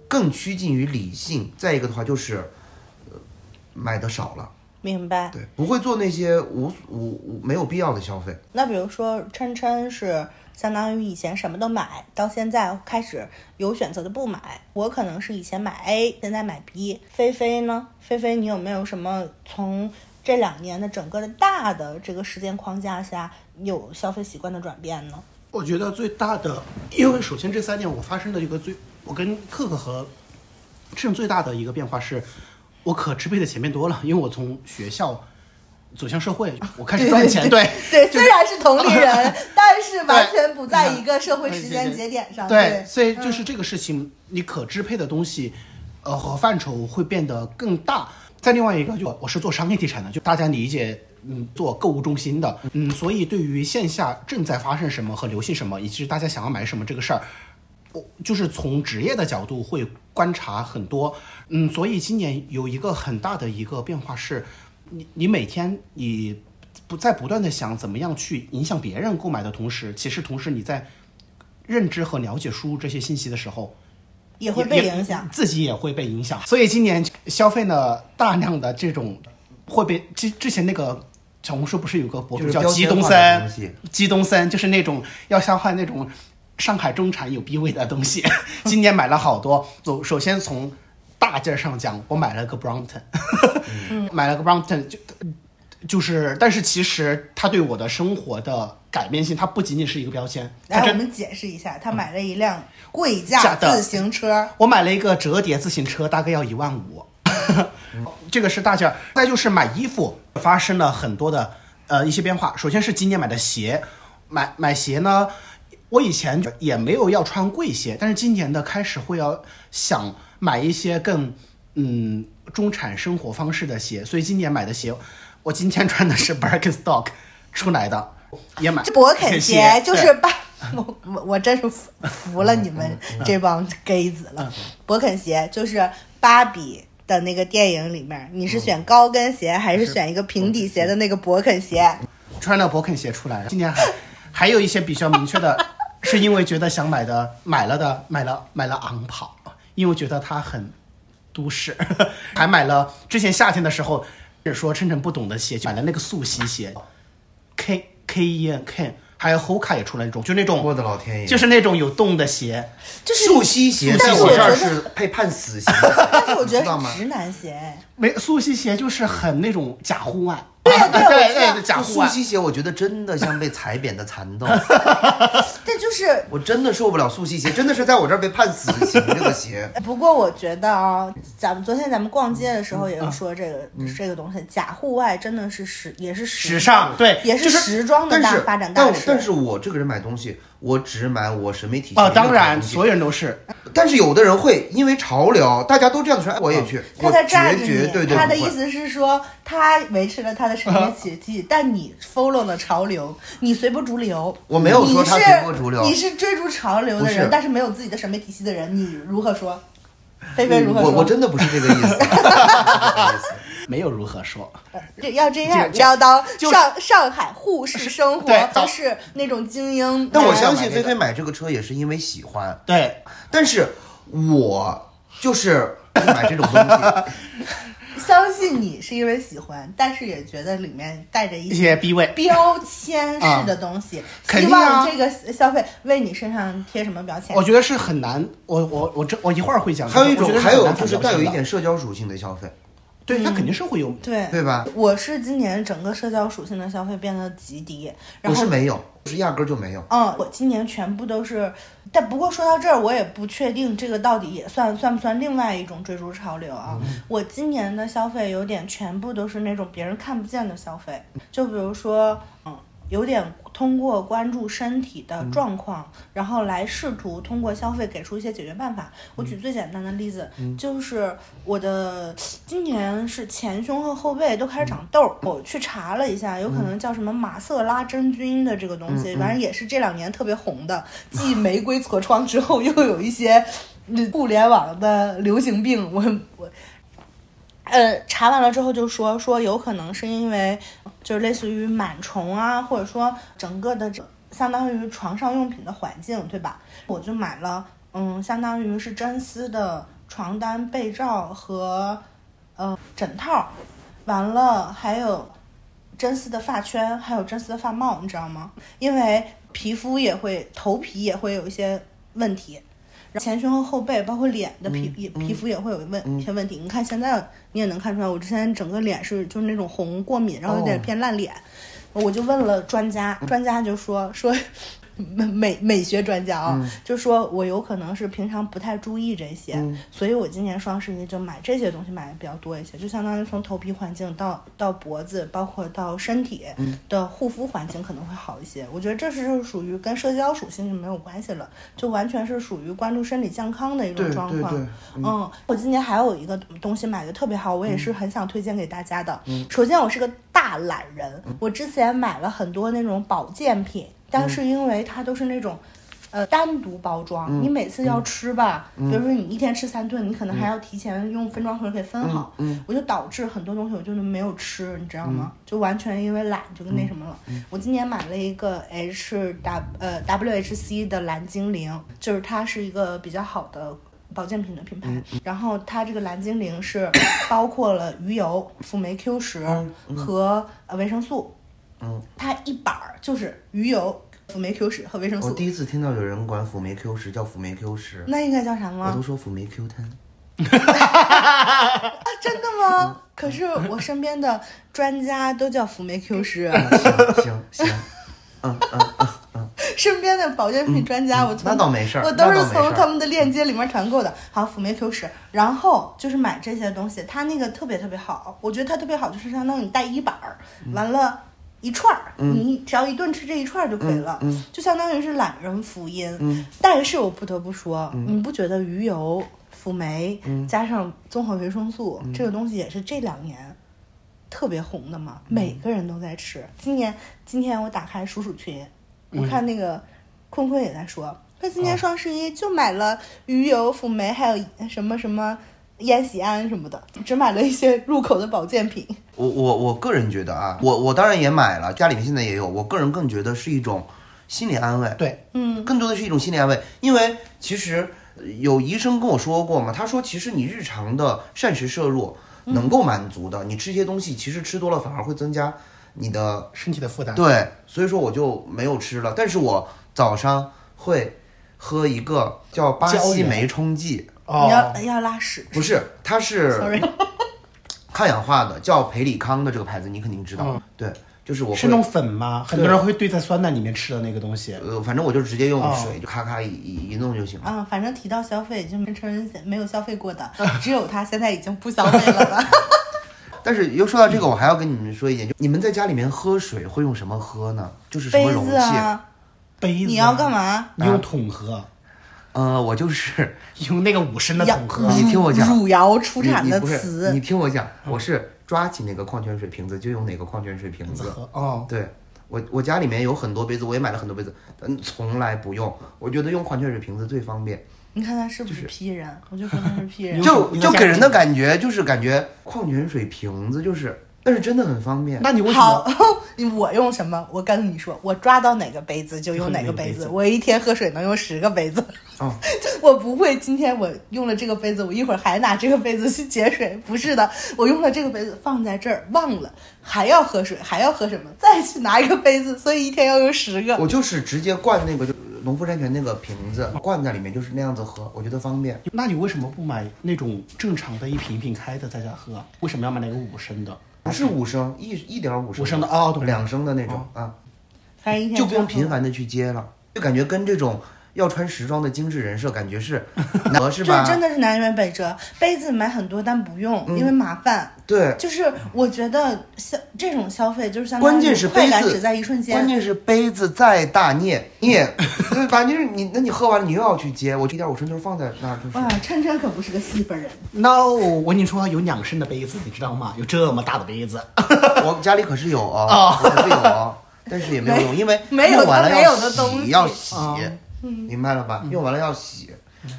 更趋近于理性，再一个的话就是呃买的少了，明白。对，不会做那些无无无没有必要的消费。那比如说琛琛是相当于以前什么都买，到现在开始有选择的不买。我可能是以前买 A，现在买 B。菲菲呢？菲菲，你有没有什么从这两年的整个的大的这个时间框架下有消费习惯的转变呢？我觉得最大的，因为首先这三年我发生的一个最，我跟克克和趁最大的一个变化是，我可支配的钱变多了，因为我从学校走向社会，我开始赚钱，对虽然是同龄人，但是完全不在一个社会时间节点上。对，所以就是这个事情，你可支配的东西，呃和范畴会变得更大。再另外一个，就我是做商业地产的，就大家理解，嗯，做购物中心的，嗯，所以对于线下正在发生什么和流行什么，以及大家想要买什么这个事儿，我就是从职业的角度会观察很多，嗯，所以今年有一个很大的一个变化是，你你每天你不在不断的想怎么样去影响别人购买的同时，其实同时你在认知和了解输入这些信息的时候，也会被影响。自己也会被影响。所以今年消费了大量的这种会被之之前那个小红书不是有个博主叫基东森东西，基东森就是那种要消化那种上海中产有逼位的东西。今年买了好多，首首先从大件儿上讲，我买了个 Brompton，、买了个 Brompton 就。就是，但是其实它对我的生活的改变性，它不仅仅是一个标签，来，我们解释一下，他买了一辆贵价价的自行车，我买了一个折叠自行车，大概要一万五，这个是大件儿。再就是买衣服，发生了很多的呃一些变化。首先是今年买的鞋，买买鞋呢，我以前也没有要穿贵鞋，但是今年的开始会要想买一些更嗯中产生活方式的鞋，所以今年买的鞋，我今天穿的是 Birkenstock 出来的。也买这勃肯鞋就是对芭，我我我真是服服了你们这帮 gay 子了。勃肯鞋就是芭比的那个电影里面，你是选高跟鞋还是选一个平底鞋的那个勃肯鞋？穿了勃肯鞋出来，今年还还有一些比较明确的，是因为觉得想买的买了的买了买了昂跑，因为觉得它很都市，还买了之前夏天的时候，是说琛琛不懂的鞋，买了那个速吸鞋，K K E N K，还有 Hoka 也出来那种，就那种我种的老天爷！就是那种有洞的鞋，就是素吸鞋，我这儿是我觉得是被判死刑的，但是我觉你知道吗？得直男鞋，哎没素吸鞋就是很那种假户外，对啊对啊我对知道。素汐鞋，我觉得真的像被踩扁的蚕豆，这就是。我真的受不了素汐鞋，真的是在我这儿被判死刑。这个鞋，不过我觉得啊，咱们昨天咱们逛街的时候也有说这个、这个东西，假户外真的是时也是时尚对也是时装的大发展大势。但是我这个人买东西，我只买我审美体系哦，当然所有人都是，但是有的人会因为潮流，大家都这样穿，哎我也去，他我在占着绝绝对，对他的意思是说，他维持了他的审美体系，但你 follow 了潮流，你随波逐流。我没有说他你是随波逐流。你是追逐潮流的人，是。但是没有自己的审美体系的人，你如何说？菲菲如何说？我我真的不是这个意思，不是这个意思没有如何说。这要这样，这要当就是上上海沪市生活就，是那种精英。但我相信菲菲买这个车也是因为喜欢，对，但是我就是买这种东西。相信你是因为喜欢，但是也觉得里面带着一一些逼位。标签式的东西，希望这个消费为你身上贴什么标签我？觉得是很难，我我我这我一会儿会讲。还有一种，还有就是带有一点，社交属性的消费，对，它肯定是会有。对对吧？我是今年整个社交属性的消费变得极低，然后我是没有，我是压根儿就没有。嗯，我今年全部都是，但不过说到这儿，我也不确定这个到底也算算不算另外一种追逐潮流啊。我今年的消费有点全部都是那种别人看不见的消费，就比如说，嗯，有点通过关注身体的状况，然后来试图通过消费给出一些解决办法。我举最简单的例子，就是我的今年是前胸和后背都开始长痘儿，我去查了一下，有可能叫什么马瑟拉真菌的这个东西，反正也是这两年特别红的，继玫瑰痤疮之后，又有一些嗯。互联网的流行病，我我。呃，查完了之后就说说有可能是因为就类似于螨虫啊，或者说整个的这相当于床上用品的环境，对吧？我就买了，嗯，相当于是真丝的床单、被罩和呃枕套，完了还有真丝的发圈，还有真丝的发帽，你知道吗？因为皮肤也会头皮也会有一些问题。前胸和后背，包括脸的皮也皮肤也会有问一些问题。你看现在你也能看出来，我之前整个脸是就是那种红过敏，然后有点偏烂脸。我就问了专家，专家就说说美美美学专家啊，就说我有可能是平常不太注意这些，所以我今年双十一就买这些东西买的比较多一些，就相当于从头皮环境到到脖子，包括到身体的护肤环境可能会好一些。我觉得这是就是属于跟社交属性就没有关系了，就完全是属于关注身体健康的一种状况。嗯，我今年还有一个东西买的特别好，我也是很想推荐给大家的。首先，我是个大懒人，我之前买了很多那种保健品，但是因为它都是那种。呃，单独包装，你每次要吃吧，比如说你一天吃三顿，你可能还要提前用分装盒给分好，我就导致很多东西我就是没有吃，你知道吗？就完全因为懒就跟那什么了。我今年买了一个 H W 呃 WHC 的蓝精灵，就是它是一个比较好的保健品的品牌，然后它这个蓝精灵是包括了鱼油、辅酶 Q 十和呃维生素，嗯，它一板儿就是鱼油、辅酶 Q 十和维生素我第，一次听到有人管辅酶 Q 十叫辅酶 Q 十，那应该叫啥我吗都？说辅酶 Q ten。啊，真的吗？可是我身边的专家都叫辅酶 Q 十，行行行，嗯嗯嗯，身边的保健品专家，我从那倒没事儿我都是从他们的链接里面团购的。好，辅酶 Q 十，然后就是买这些东西，它那个特别特别好，我觉得它特别好，就是相当于你带一板儿，嗯完了。一串儿，你只要一顿吃这一串儿就可以了，就相当于是懒人福音。嗯。但是我不得不说，你不觉得鱼油、辅酶、加上综合维生素、这个东西也是这两年特别红的嘛，每个人都在吃。今年今天我打开鼠鼠群，我看那个坤坤也在说，他今年双十一就买了鱼油、辅酶，还有什么什么烟酰胺什么的，只买了一些入口的保健品。我我我个人觉得啊，我我当然也买了，家里面现在也有。我个人更觉得是一种心理安慰，对，嗯，更多的是一种心理安慰。因为其实呃有医生跟我说过嘛，他说其实你日常的膳食摄入能够满足的，你吃一些东西，其实吃多了反而会增加你的身体的负担。对，所以说我就没有吃了。但是我早上会喝一个叫巴西酶冲剂，哦你，要要拉屎不是，它是 抗氧化的，叫培里康的这个牌子，你肯定知道。对，就是我会是那种粉吗？很多人会兑在酸奶里面吃的那个东西。呃，反正我就直接用哦水就咔咔一一一弄就行了。啊，反正提到消费，就没承认没有消费过的，只有他现在已经不消费了吧？但是又说到这个，我还要跟你们说一点，就你们在家里面喝水会用什么喝呢？就是什么杯容器？子啊，杯子、你要干？嘛？你用桶喝，呃，我就是 用那个五升的桶喝。你听我讲汝窑出你产的你不是你，听我讲，我是抓起哪个矿泉水瓶子就用哪个矿泉水瓶子。喝哦，对我，我家里面有很多杯子，我也买了很多杯子，但从来不用。我觉得用矿泉水瓶子最方便，你看他是不是 P 人？我就说他是 P 人。就就给人的感觉就是感觉矿泉水瓶子就是，但是真的很方便。那你为什好么？，我用什么？我跟你说，我抓到哪个杯子就用哪个杯子。我一天喝水能用十个杯子。哦，我不会，今天我用了这个杯子，我一会儿还拿这个杯子去接水。不是的，我用了这个杯子放在这儿，忘了还要喝水，还要喝什么，再去拿一个杯子，所以一天要用十个。我就是直接灌那个就农夫山泉那个瓶子，灌在里面就是那样子喝，我觉得方便。那你为什么不买那种正常的一瓶一瓶开的在家喝？为什么要买那个五升的？不是五升，一一点五升，五升的哦两升的那种啊，就不用频繁的去接了，就感觉跟这种要穿时装的精致人设感觉是 合是吧？这真的是南辕北辙。杯子买很多，但不用，因为麻烦。对，就是我觉得消这种消费就是相当于关键是快杯子感只在一瞬间关。键是杯子再大你也你也，对吧？就是你那你喝完了你又要去接，我一点五升就是放在那儿就是。哇，琛琛可不是个细分人。No，我跟你说有两升的杯子，你知道吗？有这么大的杯子。我家里可是有哦，我可是有啊，但是也没有用，因为没有用完了它没要有的东西洗，要洗哦，明白了吧？用完了要洗，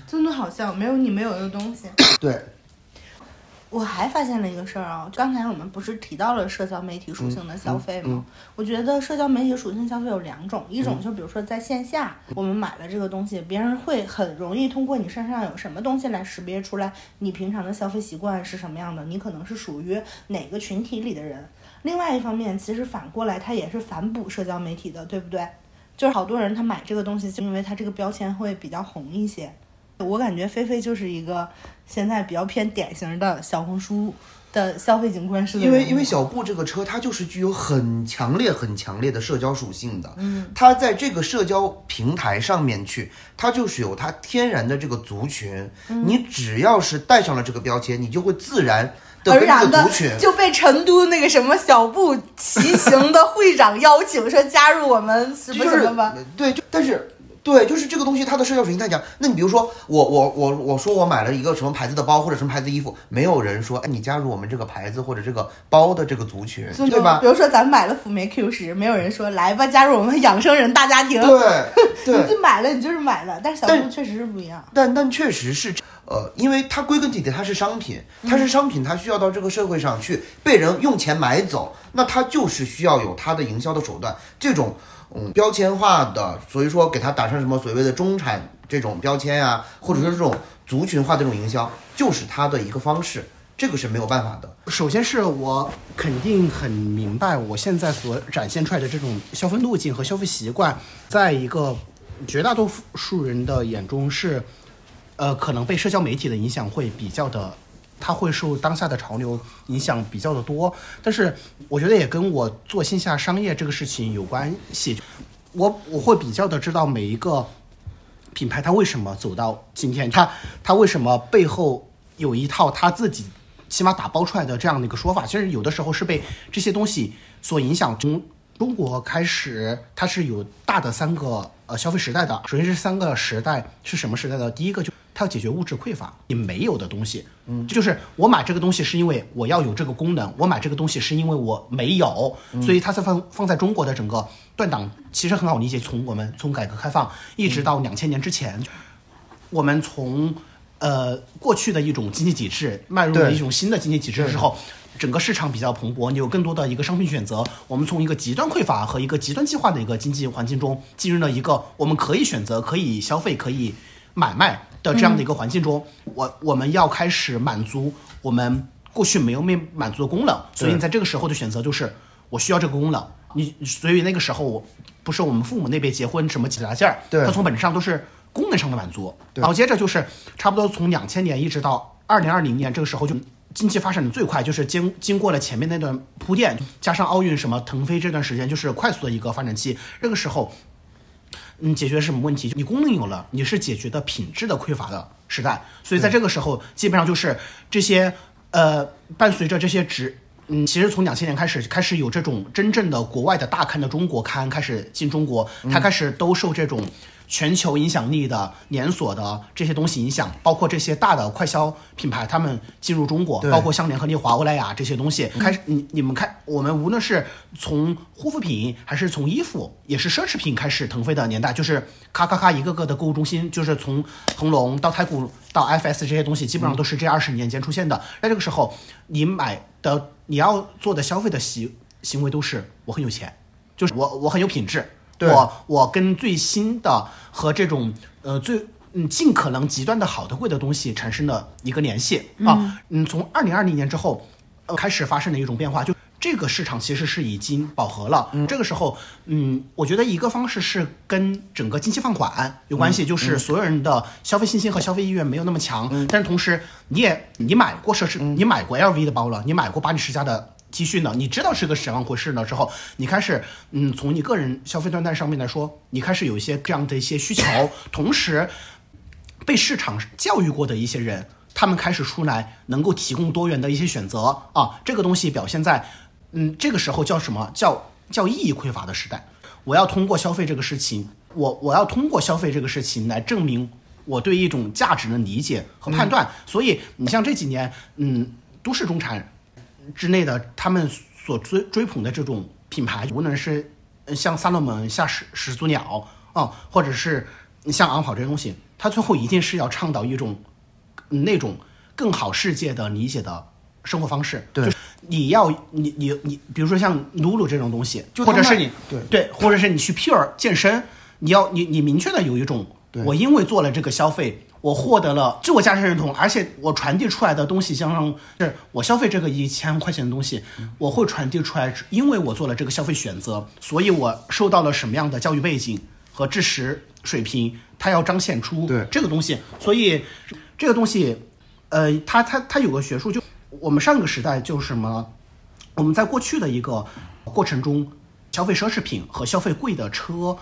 真的好像没有你没有的东西。对，我还发现了一个事儿啊，刚才我们不是提到了社交媒体属性的消费吗？嗯嗯我觉得社交媒体属性消费有两种，一种就比如说在线下，我们买了这个东西，别人会很容易通过你身上有什么东西来识别出来你平常的消费习惯是什么样的，你可能是属于哪个群体里的人。另外一方面，其实反过来它也是反哺社交媒体的，对不对？就是好多人他买这个东西，就因为它这个标签会比较红一些。我感觉菲菲就是一个现在比较偏典型的小红书的消费景观式的，因为因为小布这个车它就是具有很强烈很强烈的社交属性的，嗯，它在这个社交平台上面去，它就是有它天然的这个族群，嗯。你只要是带上了这个标签，你就会自然而然的。就被成都那个什么小布骑行的会长邀请说加入我们什么就是什么吧。对，就但是对，就是这个东西它的社交属性太强。那你比如说我我我我说我买了一个什么牌子的包或者什么牌子衣服，没有人说哎你加入我们这个牌子或者这个包的这个族群，对吧比？如说咱买了辅酶 Q 十，没有人说来吧，加入我们养生人大家庭。对 对你，就买了，你就是买了。但是小但布确实是不一样。但但确实是，呃，因为它归根结底它是商品，它是商品，它需要到这个社会上去被人用钱买走，那它就是需要有它的营销的手段，这种嗯标签化的，所以说给它打上什么所谓的中产这种标签啊，或者说这种族群化的这种营销，就是它的一个方式，这个是没有办法的。首先是我肯定很明白，我现在所展现出来的这种消费路径和消费习惯，在一个绝大多数人的眼中是，呃，可能被社交媒体的影响会比较的，它会受当下的潮流影响比较的多。但是我觉得也跟我做线下商业这个事情有关系，我我会比较的知道每一个品牌它为什么走到今天，它它为什么背后有一套它自己起码打包出来的这样的一个说法。其实有的时候是被这些东西所影响。从中国开始，它是有大的三个呃消费时代的。首先是三个时代是什么时代的？第一个就它要解决物质匮乏，你没有的东西。嗯，就是我买这个东西是因为我要有这个功能，我买这个东西是因为我没有，所以它才放放在中国的整个断档其实很好理解。从我们从改革开放一直到两千年之前，我们从呃过去的一种经济体制迈入了一种新的经济体制之后，整个市场比较蓬勃，你有更多的一个商品选择。我们从一个极端匮乏和一个极端计划的一个经济环境中，进入了一个我们可以选择、可以消费、可以买卖的这样的一个环境中。我我们要开始满足我们过去没有没满足的功能，所以你在这个时候的选择就是我需要这个功能。你所以那个时候我不是我们父母那辈结婚什么几大件儿，对它从本质上都是功能上的满足。然后接着就是差不多从两千年一直到二零二零年这个时候就。经济发展的最快，就是经经过了前面那段铺垫，加上奥运什么腾飞这段时间，就是快速的一个发展期。这个时候，你，解决什么问题？你功能有了，你是解决的品质的匮乏的时代。所以在这个时候，基本上就是这些呃，伴随着这些值。嗯，其实从两千年开始，开始有这种真正的国外的大刊的中国刊开始进中国，它开始兜售这种全球影响力的连锁的这些东西影响，包括这些大的快消品牌，他们进入中国，包括像联合利华、欧莱雅这些东西，开始你你们看，我们无论是从护肤品还是从衣服，也是奢侈品开始腾飞的年代，就是咔咔咔一个个的购物中心，就是从恒隆到太古到 FS 这些东西，基本上都是这二十年间出现的。在这个时候，你买的你要做的消费的行行为都是我很有钱，就是我我很有品质，对我我跟最新的和这种呃最嗯尽可能极端的好的贵的东西产生了一个联系。啊，嗯，从二零二零年之后、呃、开始发生的一种变化，就这个市场其实是已经饱和了。这个时候，嗯，我觉得一个方式是跟整个经济放缓有关系，就是所有人的消费信心和消费意愿没有那么强，但是同时你也你买过奢侈，你买过 LV 的包了，你买过巴黎世家的 T 恤呢，你知道是个什么回事了之后，你开始嗯，从你个人消费端端上面来说，你开始有一些这样的一些需求，同时被市场教育过的一些人，他们开始出来能够提供多元的一些选择啊，这个东西表现在嗯，这个时候叫什么叫叫意义匮乏的时代？我要通过消费这个事情，我我要通过消费这个事情来证明我对一种价值的理解和判断。所以你像这几年，嗯，都市中产之内的他们所追追捧的这种品牌，无论是呃像萨洛门、像始始祖鸟啊、或者是像昂跑这些东西，它最后一定是要倡导一种嗯那种更好世界的理解的生活方式。对就是你要你你你，比如说像露露这种东西，就或者是你对对，或者是你去 Pure 健身，你要你你明确的有一种，我因为做了这个消费，我获得了自我价值认同，而且我传递出来的东西，像是我消费这个一千块钱的东西，我会传递出来，因为我做了这个消费选择，所以我受到了什么样的教育背景和知识水平，它要彰显出对这个东西，所以这个东西，呃，它它它有个学术，就我们上个时代就是什么？我们在过去的一个过程中，消费奢侈品和消费贵的车、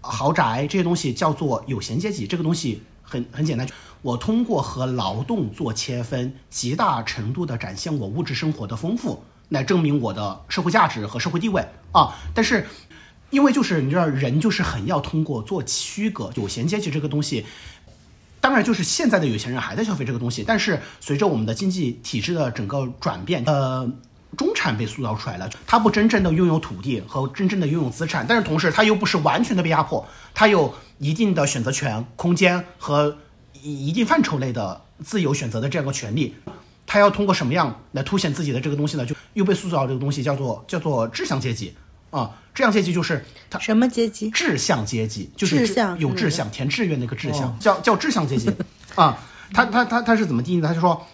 豪宅这些东西叫做有闲阶级。这个东西很很简单，我通过和劳动做切分，极大程度的展现我物质生活的丰富，来证明我的社会价值和社会地位啊。但是，因为就是你知道，人就是很要通过做区隔，有闲阶级这个东西。当然，就是现在的有钱人还在消费这个东西，但是随着我们的经济体制的整个转变，呃，中产被塑造出来了，他不真正的拥有土地和真正的拥有资产，但是同时他又不是完全的被压迫，他有一定的选择权、空间和一一定范畴内的自由选择的这样一个权利。他要通过什么样来凸显自己的这个东西呢？就又被塑造这个东西叫做叫做志向阶级啊，志向阶级就是他什么阶级？志向阶级，就是志向是有志向，填志愿那个志向，叫叫志向阶级 啊。他他他他是怎么定义的？他就说，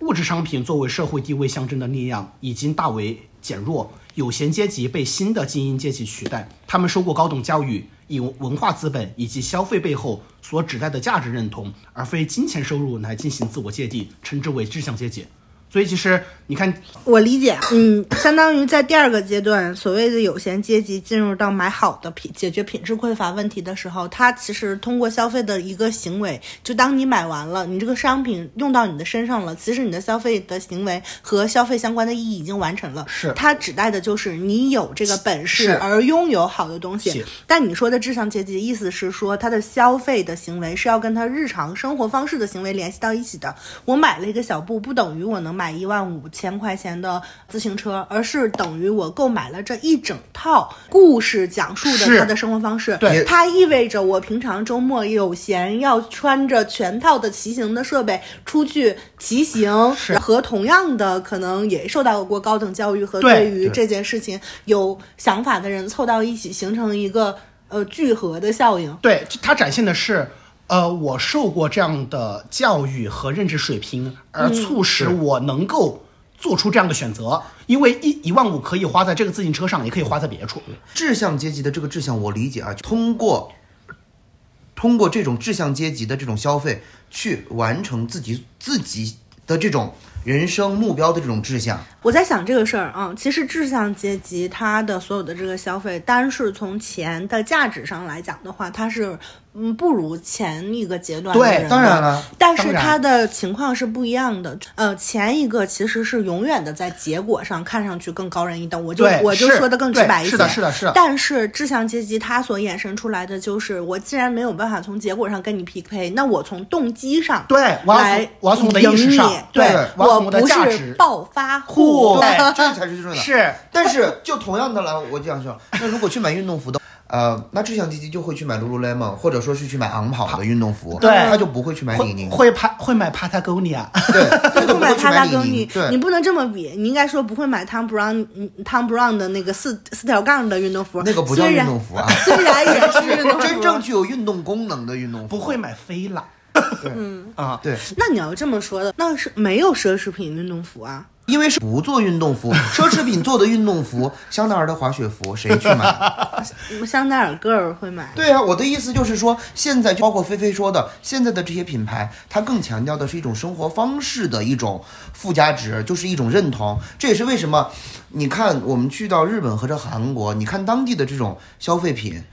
物质商品作为社会地位象征的力量已经大为减弱，有闲阶级被新的精英阶级取代，他们受过高等教育，以文化资本以及消费背后所指代的价值认同，而非金钱收入来进行自我界定，称之为志向阶级。所以其实你看，我理解，嗯，相当于在第二个阶段，所谓的有闲阶级进入到买好的品解决品质匮乏问题的时候，他其实通过消费的一个行为，就当你买完了，你这个商品用到你的身上了，其实你的消费的行为和消费相关的意义已经完成了。是它指代的就是你有这个本事而拥有好的东西。但你说的智商阶级，意思是说他的消费的行为是要跟他日常生活方式的行为联系到一起的。我买了一个小布，不等于我能买一万五千块钱的自行车，而是等于我购买了这一整套故事讲述的他的生活方式。对。它意味着我平常周末有闲，要穿着全套的骑行的设备出去骑行，是。和同样的可能也受到过高等教育和对。于这件事情有想法的人凑到一起，形成一个呃聚合的效应。对它展现的是，呃，我受过这样的教育和认知水平，而促使我能够做出这样的选择。因为一一万五可以花在这个自行车上，也可以花在别处。志向阶级的这个志向，我理解啊，通过通过这种志向阶级的这种消费，去完成自己自己的这种人生目标的这种志向。我在想这个事儿啊，其实志向阶级它的所有的这个消费，单是从钱的价值上来讲的话，它是嗯不如前一个阶段的对当然了，但是他的情况是不一样的。呃，前一个其实是永远的在结果上看上去更高人一等，我就我就说的更直白一些。是的是的是的但是志向阶级他所衍生出来的就是，我既然没有办法从结果上跟你 PK，那我从动机上对来我要从我的意识上对对，我不是暴发户户。对 这才是最重要的。是，但是就同样的来，我这样说，那如果去买运动服的，呃，那志向基金就会去买 lululemon，或者说是去买昂跑的运动服，对。他就不会去买李会宁，会拍会买 Patagonia。对，不会去买李帕拉更尼宁，，对。你。不能这么比，你应该说不会买 Tom Brown，嗯，Tom Brown 的那个四四条杠的运动服，那个不叫运动服啊，虽然也是运动服，真正具有运动功能的运动服，不会买菲拉。嗯。啊，对，那你要这么说的，那是没有奢侈品运动服啊。因为是不做运动服，奢侈品做的运动服，香奈儿的滑雪服谁去买？香奈儿个儿会买，对啊，我的意思就是说，现在就包括菲菲说的，现在的这些品牌，它更强调的是一种生活方式的一种附加值，就是一种认同。这也是为什么，你看我们去到日本或者韩国，你看当地的这种消费品。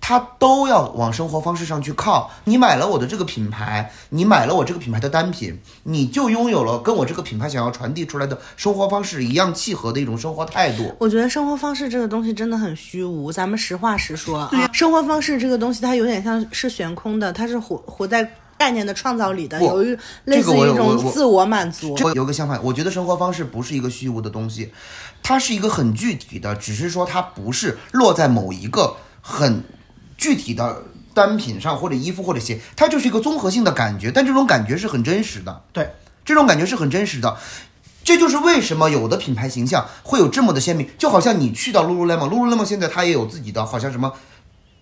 它都要往生活方式上去靠。你买了我的这个品牌，你买了我这个品牌的单品，你就拥有了跟我这个品牌想要传递出来的生活方式一样契合的一种生活态度。我觉得生活方式这个东西真的很虚无，咱们实话实说啊。生活方式这个东西，它有点像是悬空的，它是活活在概念的创造里的，不有一类似于一种自我满足。这有个想法，我觉得生活方式不是一个虚无的东西，它是一个很具体的，只是说它不是落在某一个很具体的单品上或者衣服或者鞋，它就是一个综合性的感觉，但这种感觉是很真实的，对，这种感觉是很真实的。这就是为什么有的品牌形象会有这么的鲜明，就好像你去到 lululemon，lululemon 现在它也有自己的，好像什么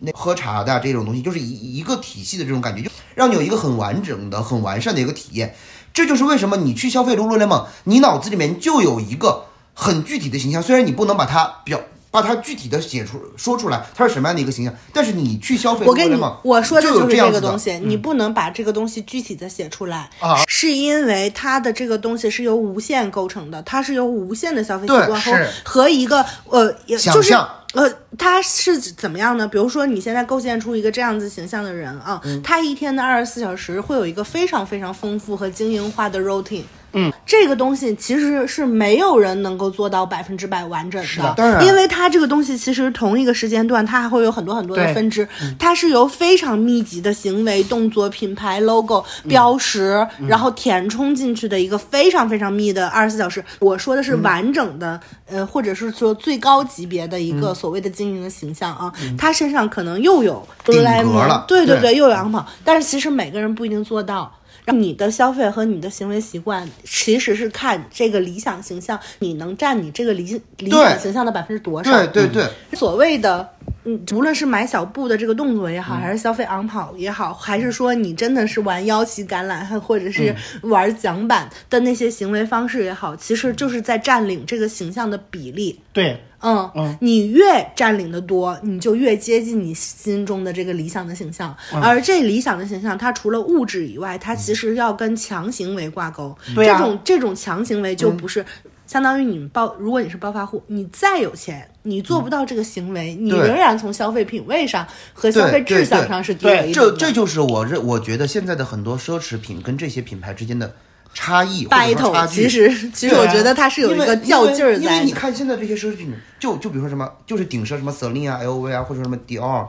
那喝茶的啊这种东西，就是一一个体系的这种感觉，就让你有一个很完整的、很完善的一个体验。这就是为什么你去消费 lululemon，你脑子里面就有一个很具体的形象，虽然你不能把它表。把它具体的写出说出来，它是什么样的一个形象？但是你去消费我跟你我说的就是这个东西，你不能把这个东西具体的写出来啊是因为它的这个东西是由无限构成的，它是由无限的消费习惯和和一个呃，也就是呃，他是怎么样呢？比如说你现在构建出一个这样子形象的人啊，嗯他一天的二十四小时会有一个非常非常丰富和经营化的 routine。嗯，这个东西其实是没有人能够做到百分之百完整的，的当然。因为它这个东西其实同一个时间段，它还会有很多很多的分支，它是由非常密集的行为、动作、品牌、logo、标识，然后填充进去的一个非常非常密的二十四小时。我说的是完整的，呃，或者是说最高级别的一个所谓的经营的形象啊，他身上可能又有顶格 Lululemon 了对对对对，又有昂跑，但是其实每个人不一定做到。你的消费和你的行为习惯，其实是看这个理想形象，你能占你这个理理想形象的百分之多少？对对对，所谓的嗯，无论是买小布的这个动作也好，还是消费昂跑也好，还是说你真的是玩腰旗橄榄，或者是玩桨板的那些行为方式也好，其实就是在占领这个形象的比例。对，嗯，嗯你越占领的多，你就越接近你心中的这个理想的形象。而这理想的形象，它除了物质以外，它其实要跟强行为挂钩。对啊这种这种强行为就不是。相当于你们暴，如果你是暴发户，你再有钱，你做不到这个行为，你仍然从消费品味上和消费对对对质量上是低了一这。这就是我认我觉得现在的很多奢侈品跟这些品牌之间的差异或者说差 battle，距。其实其实我觉得它是有一个较劲儿因。为你看现在这些奢侈品，就就比如说什么，就是顶奢什么 Celine 啊、LV 啊，或者什么 Dior、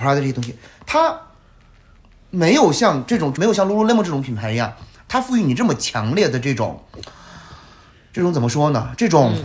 Prada 这些东西，它没有像这种没有像 Lululemon 这种品牌一样，它赋予你这么强烈的这种这种怎么说呢？这种、嗯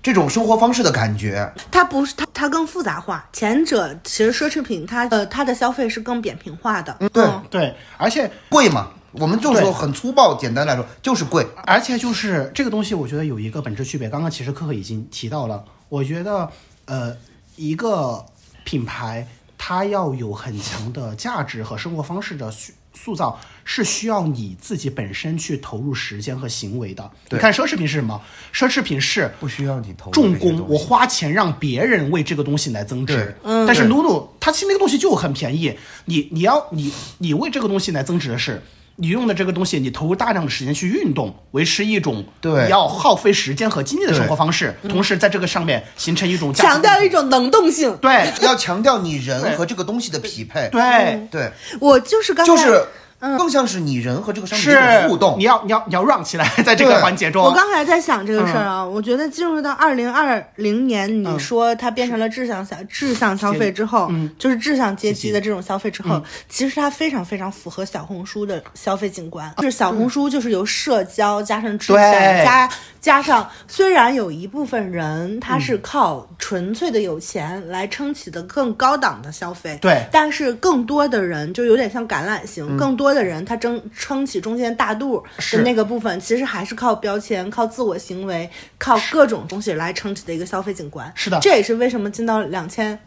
这种生活方式的感觉。它不是它它更复杂化，前者其实奢侈品它呃它的消费是更扁平化的。对嗯对，而且贵嘛，我们就对说很粗暴，简单来说就是贵。而且就是这个东西，我觉得有一个本质区别。刚刚其实可可已经提到了，我觉得呃，一个品牌它要有很强的价值和生活方式的塑塑造，是需要你自己本身去投入时间和行为的。你看奢侈品是什么？奢侈品是不需要你投入重工，我花钱让别人为这个东西来增值。嗯但是对露露它其实那个东西就很便宜，你你要你你为这个东西来增值的是。你用的这个东西，你投入大量的时间去运动，维持一种对。要耗费时间和精力的生活方式，同时在这个上面形成一种强调一种能动性。对 要强调你人和这个东西的匹配。对。对，我就是刚才就是更像是你人和这个商品互动。你。要你要你要 run 起来，在这个环节中，我刚才在想这个事儿啊，我觉得进入到二零二零年，你说它变成了志向消志向消费之后，就是志向阶级的这种消费之后，其实它非常非常符合小红书的消费景观。就是小红书就是由社交加上志向加加上，虽然有一部分人他是靠纯粹的有钱来撑起的更高档的消费，对。但是更多的人就有点像橄榄型，更多的人他争撑起中间大肚的那个部分，其实还是靠标签、靠自我行为、靠各种东西来撑起的一个消费景观。是的。这也是为什么进到两千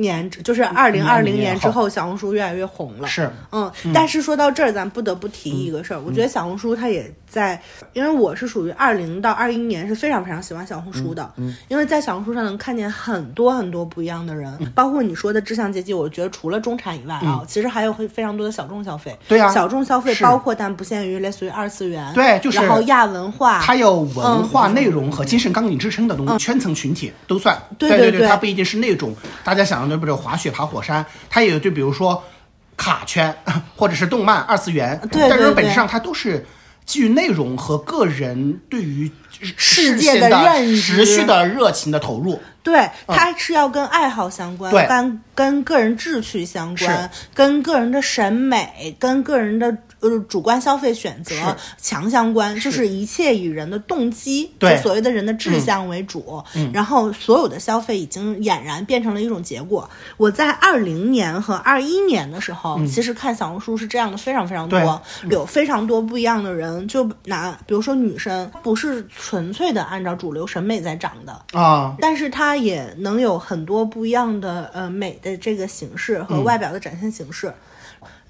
年，就是二零二零年年之后，小红书越来越红了。是嗯，但是说到这儿，咱不得不提一个事儿。我觉得小红书它也在，因为我是属于二零到二一年是非常非常喜欢小红书的，因为在小红书上能看见很多很多不一样的人，包括你说的志向阶级。我觉得除了中产以外啊，其实还有会非常多的小众消费。对啊小众消费包括但不限于类似于二次元，对就是然后亚文化，它有文化内容和精神纲领支撑的东西，圈层群体都算。对对，对对对它不一定是那种大家想象的，比如滑雪、爬火山，它也有就比如说卡圈 或者是动漫、二次元，对对但是本质上它都是基于内容和个人对于世界的的认识持续的热情的投入。对，它是要跟爱好相关，对跟跟个人志趣相关，跟个人的审美，跟个人的呃主观消费选择强相关，就是一切以人的动机，对。就所谓的人的志向为主。然后所有的消费已经俨然变成了一种结果。我在二零年和二一年的时候，其实看小红书是这样的，非常非常多，有非常多不一样的人。就拿比如说女生，不是纯粹的按照主流审美在长的，啊，但是她也能有很多不一样的呃美的这个形式和外表的展现形式，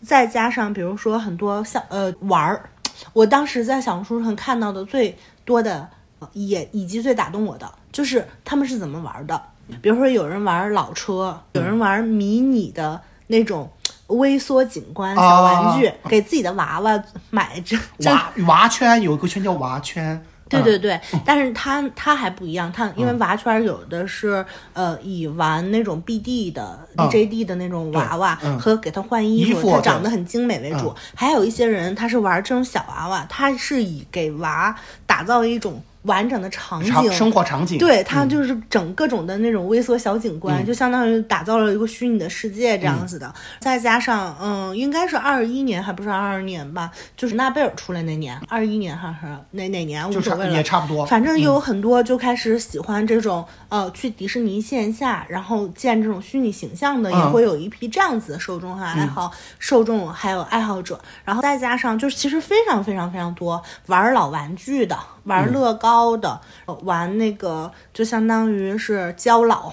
再加上比如说很多像呃玩儿，我当时在小红书上看到的最多的，呃也以及最打动我的就是他们是怎么玩的。比如说有人玩老车，有人玩迷你的那种微缩景观小玩具，给自己的娃娃买这这娃娃圈有一个圈叫娃圈。嗯。对对对，但是它它还不一样，它因为娃圈儿有的是呃以玩那种 BD 的、嗯。DJD 的那种娃娃嗯。和给它换衣衣服它长得很精美为主，还有一些人他是玩这种小娃娃，他是以给娃打造一种完整的场场景。生活场景，对，它就是整各种的那种微缩小景观，就相当于打造了一个虚拟的世界这样子的。再加上，嗯，应该是二一年，还不是二二年吧？就是纳贝尔出来那年，二一年还是哪哪年无所谓了，也差不多。反正有很多就开始喜欢这种、呃，去迪士尼线下，然后建这种虚拟形象的，也嗯会有一批这样子的受众和爱好、受众还有爱好者，然后再加上就是其实非常非常非常多玩老玩具的，玩乐高的，呃玩那个就相当于是胶老。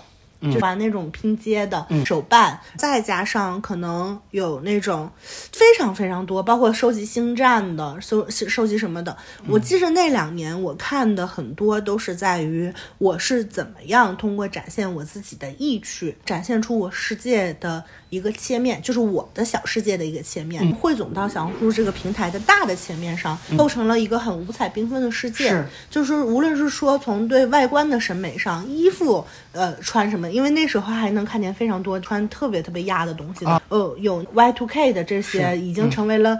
就玩那种拼接的、手办，再加上可能有那种非常非常多，包括收集星战的、收收集什么的。我记着那两年我看的很多都是在于我是怎么样通过展现我自己的意趣，展现出我世界的一个切面，就是我的小世界的一个切面，汇总到小红书这个平台的大的切面上，构成了一个很五彩缤纷的世界。是。就是无论是说从对外观的审美上，衣服呃穿什么，因为那时候还能看见非常多穿特别特别压的东西的，呃，有 Y two K 的这些已经成为了。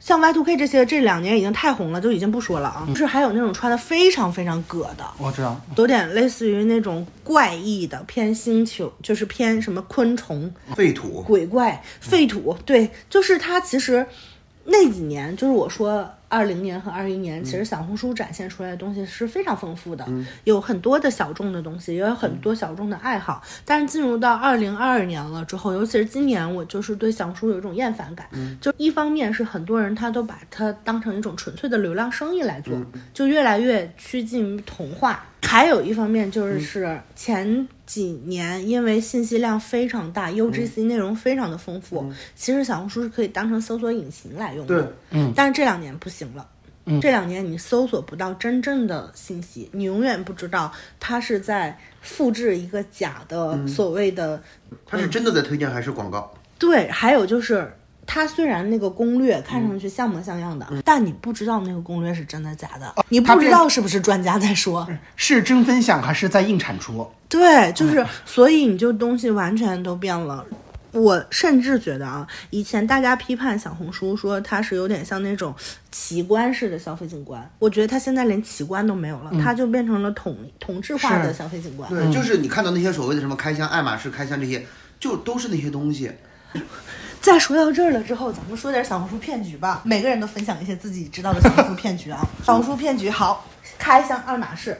像 Y two K 这些这两年已经太红了，就已经不说了啊。就是还有那种穿的非常非常葛的，我知道，有点类似于那种怪异的，偏星球，就是偏什么昆虫、废土，鬼怪、废土，对，就是它其实那几年，就是我说二零年和二一年，其实小红书展现出来的东西是非常丰富的，有很多的小众的东西，也有很多小众的爱好。但是进入到二零二二年了之后，尤其是今年，我就是对小红书有一种厌烦感。就一方面是很多人他都把它当成一种纯粹的流量生意来做，就越来越趋近于童话。还有一方面就是是前几年因为信息量非常大，UGC 内容非常的丰富，其实小红书是可以当成搜索引擎来用的。对，嗯但是这两年不行了。这两年你搜索不到真正的信息，你永远不知道它是在复制一个假的所谓的它是真的在推荐还是广告？对，还有就是，它虽然那个攻略看上去像模像样的，但你不知道那个攻略是真的假的，你不知道是不是专家在说。是真分享还是在硬产出？对，就是，所以你就东西完全都变了。我甚至觉得啊，以前大家批判小红书说它是有点像那种奇观式的消费景观，我觉得它现在连奇观都没有了，它就变成了统同质化的消费景观。对，就是你看到那些所谓的什么开箱、爱马仕开箱这些，就都是那些东西。再说到这儿了之后，咱们说点小红书骗局吧。每个人都分享一些自己知道的小红书骗局啊。小红书骗局好，开箱爱马仕，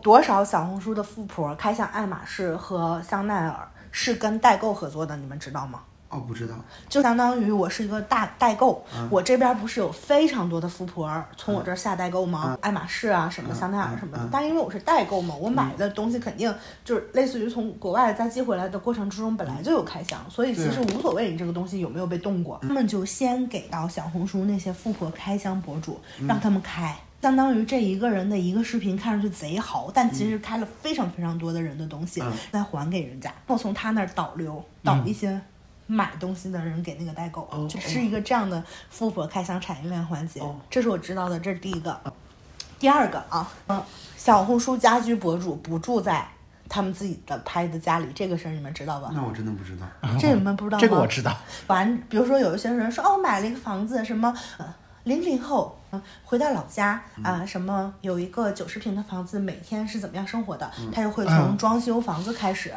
多少小红书的富婆开箱爱马仕和香奈儿是跟代购合作的，你们知道吗？哦，不知道，就相当于我是一个大代购，我这边不是有非常多的富婆儿从我这儿下代购吗？爱马仕啊，什么香奈儿什么的。但因为我是代购嘛，我买的东西肯定就是类似于从国外再寄回来的过程之中本来就有开箱，所以其实无所谓你这个东西有没有被动过。他们就先给到小红书那些富婆开箱博主，让他们开。相当于这一个人的一个视频看上去贼豪，但其实开了非常非常多的人的东西，再还给人家，然后从他那儿导流导一些买东西的人给那个代购，就是一个这样的富婆开箱产业链环节。这是我知道的，这是第一个。第二个啊，嗯，小红书家居博主不住在他们自己的拍的家里，这个事儿你们知道吧？那我真的不知道。这你们不知道吗？这个我知道。完，比如说有一些人说，哦，我买了一个房子，什么，呃，零零后，嗯、回到老家啊、什么有一个九十平的房子，每天是怎么样生活的，他就会从嗯装修房子开始。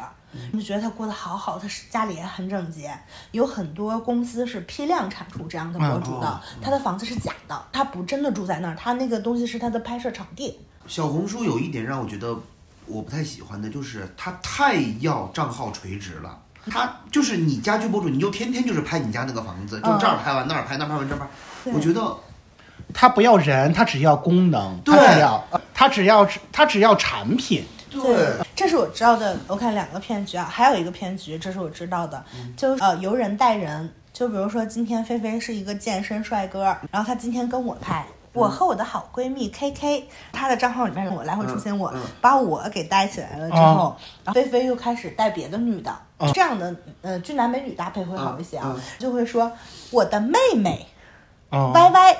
你就觉得他过得好好，他是家里也很整洁。有很多公司是批量产出这样的博主的，他的房子是假的，他不真的住在那儿，他那个东西是他的拍摄场地。小红书有一点让我觉得我不太喜欢的，就是他太要账号垂直了。他就是你家居博主，你就天天就是拍你家那个房子，就这儿拍完那儿拍，那儿拍完这儿拍。我觉得他不要人，他只要功能，他对只要他只要他只要产品。对，这是我知道的。我看两个骗局啊，还有一个骗局，这是我知道的，就是呃由人带人。就比如说今天菲菲是一个健身帅哥，然后他今天跟我拍。我和我的好闺蜜 K K，她的账号里面我来回出现我，把我给带起来了之后，然后菲菲又开始带别的女的，这样的呃俊男美女搭配会好一些啊，就会说我的妹妹哦，Y Y，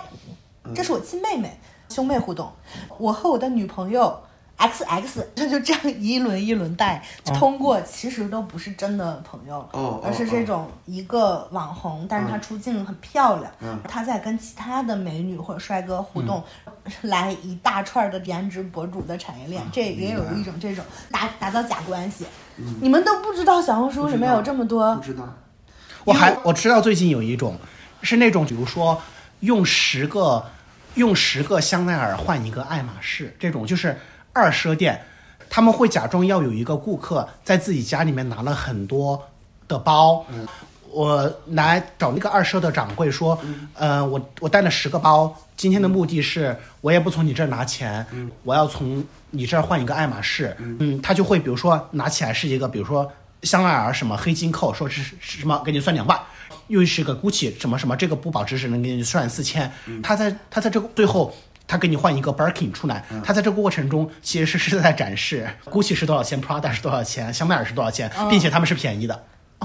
这是我亲妹妹，兄妹互动。我和我的女朋友 X X，他 就这样一轮一轮带，通过其实都不是真的朋友，哦而是这种一个网红，但是他出镜很漂亮，他在跟其他的美女或者帅哥互动，来一大串的颜值博主的产业链，这也有一种这种打打造假关系。嗯。你们都不知道小红书里面有这么多不知道。我还我知道最近有一种是那种，比如说用十个用十个香奈儿换一个爱马仕，这种就是二奢店，他们会假装要有一个顾客在自己家里面拿了很多的包。我来找那个二奢的掌柜说，呃，我我带了十个包，今天的目的是我也不从你这儿拿钱，我要从你这儿换一个爱马仕，嗯，他就会比如说拿起来是一个，比如说香奈儿什么黑金扣，说是是什么给你算两万。又是个 GUCCI 什么什么，这个不保值只能给你算四千。他在他在这个最后，他给你换一个 Birkin 出来，他在这个过程中其实是是在展示 GUCCI 是多少钱，Prada 是多少钱，香奈儿是多少钱，并且他们是便宜的。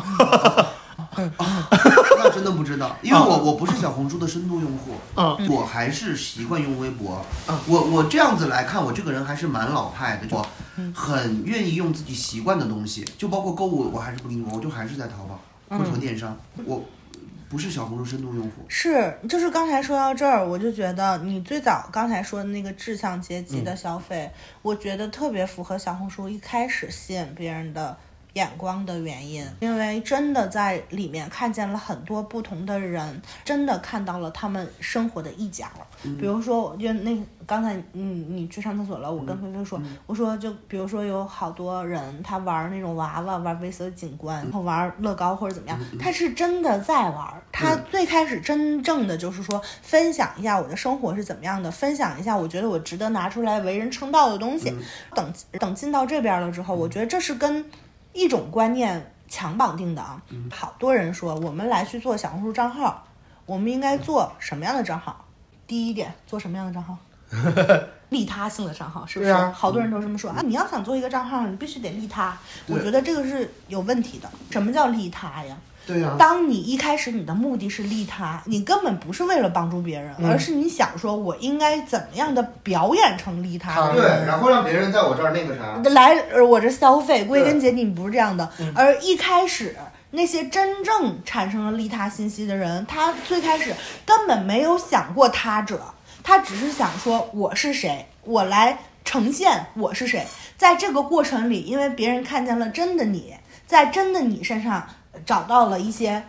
那真的不知道，因为我我不是小红书的深度用户，嗯。我还是习惯用微博。我我这样子来看，我这个人还是蛮老派的，我很愿意用自己习惯的东西，就包括购物，我还是不跟你我，我就还是在淘宝或者说电商，我不是小红书深度用户。是，就是刚才说到这儿，我就觉得你最早刚才说的那个志向阶级的消费，我觉得特别符合小红书一开始吸引别人的眼光的原因，因为真的在里面看见了很多不同的人，真的看到了他们生活的一角。比如说，我就那刚才你你去上厕所了，我跟菲菲说，我说就比如说有好多人他玩那种娃娃，玩微色景观，然后玩乐高或者怎么样，他是真的在玩，他最开始真正的就是说分享一下我的生活是怎么样的，分享一下我觉得我值得拿出来为人称道的东西。等等进到这边了之后，我觉得这是跟一种观念强绑定的啊。好多人说我们来去做小红书账号，我们应该做什么样的账号？第一点，做什么样的账号？利他性的账号是不是？啊好多人都这么说啊！你要想做一个账号，你必须得利他。我觉得这个是有问题的。什么叫利他呀？对呀、当你一开始你的目的是利他，你根本不是为了帮助别人，而是你想说我应该怎么样的表演成利他的人。然后让别人在我这儿那个啥。来，呃我这消费，归根结底你不是这样的。而一开始那些真正产生了利他信息的人，他最开始根本没有想过他者，他只是想说我是谁，我来呈现我是谁。在这个过程里，因为别人看见了真的你，在真的你身上找到了一些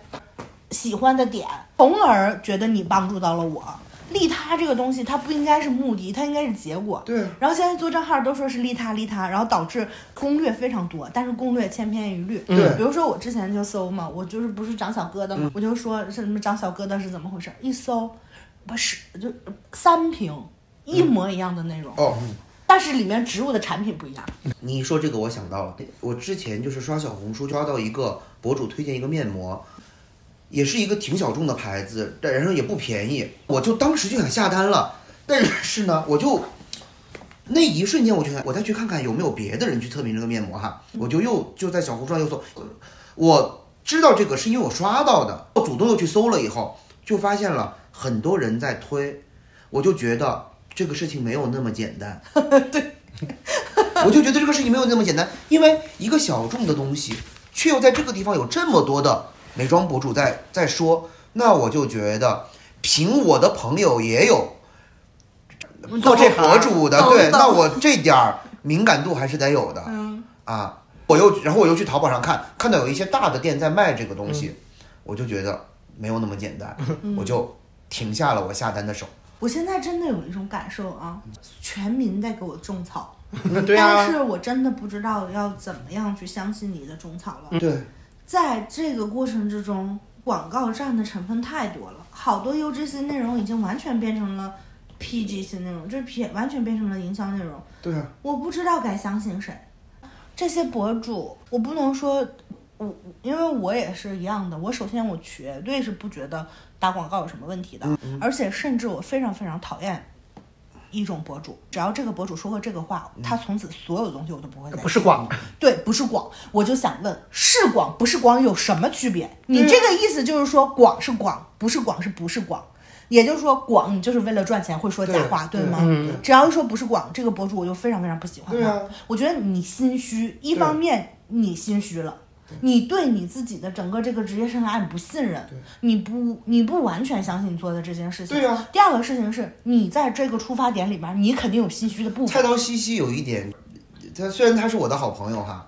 喜欢的点，从而觉得你帮助到了我。利他这个东西，它不应该是目的，它应该是结果。对然后现在做账号都说是利他利他，然后导致攻略非常多，但是攻略千篇一律。对比如说我之前就搜嘛，我就是不是长小疙瘩嘛，我就说是什么长小疙瘩是怎么回事，一搜不是就三瓶一模一样的内容，哦，但是里面植入的产品不一样。你一说这个，我想到了，我之前就是刷小红书，刷到一个博主推荐一个面膜，也是一个挺小众的牌子，但然后也不便宜，我就当时就想下单了，但是呢，我就那一瞬间我就想，我再去看看有没有别的人去测评这个面膜哈，我就又就在小红书上又搜，我知道这个是因为我刷到的，我主动又去搜了以后，就发现了很多人在推，我就觉得这个事情没有那么简单。对 我就觉得这个事情没有那么简单，因为一个小众的东西，却又在这个地方有这么多的美妆博主在在说，那我就觉得，凭我的朋友也有做这博主的，对，那我这点儿敏感度还是得有的，嗯，啊，我又然后我又去淘宝上看，看到有一些大的店在卖这个东西，我就觉得没有那么简单，我就停下了我下单的手。我现在真的有一种感受啊，全民在给我种草，对啊但是我真的不知道要怎么样去相信你的种草了。对，在这个过程之中，广告占的成分太多了，好多 UGC 内容已经完全变成了 PGC 内容，就是 P 完全变成了营销内容。对啊，我不知道该相信谁。这些博主，我不能说，我因为我也是一样的。我首先我绝对是不觉得打广告有什么问题的，而且甚至我非常非常讨厌一种博主，只要这个博主说过这个话，他从此所有的东西我都不会再信不是广，对，不是广，我就想问，是广不是广有什么区别？你这个意思就是说，广是广，不是广是不是广？也就是说，广你就是为了赚钱会说假话，对吗？只要一说不是广，这个博主我就非常非常不喜欢他。对啊我觉得你心虚，一方面你心虚了。你对你自己的整个这个职业生涯你不信任，你不你不完全相信你做的这件事情。对啊第二个事情是你在这个出发点里边，你肯定有心虚的部分。菜刀西西有一点，他虽然他是我的好朋友哈，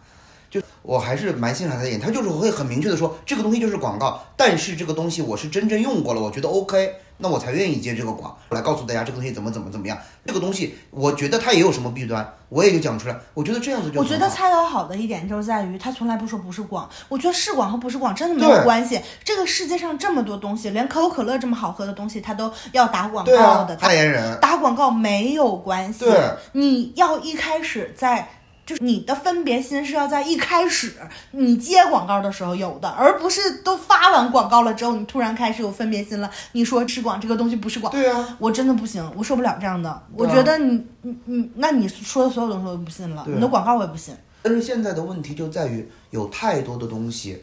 就我还是蛮欣赏他的他就是会很明确的说这个东西就是广告，但是这个东西我是真正用过了，我觉得 OK，那我才愿意接这个广，来告诉大家这个东西怎么怎么怎么样。这个东西我觉得它也有什么弊端，我也就讲出来，我觉得这样子就我觉得蔡导好的一点就是在于他从来不说不是广，我觉得是广和不是广真的没有关系。这个世界上这么多东西，连可口可乐这么好喝的东西，他都要打广告的，，代言人。打广告没有关系。对你要一开始在。就是你的分别心是要在一开始你接广告的时候有的，而不是都发完广告了之后，你突然开始有分别心了。你说是广这个东西不是广，对啊，我真的不行，我受不了这样的。我觉得你你你，那你说的所有东西我都不信了，啊你的广告我也不信。但是现在的问题就在于有太多的东西，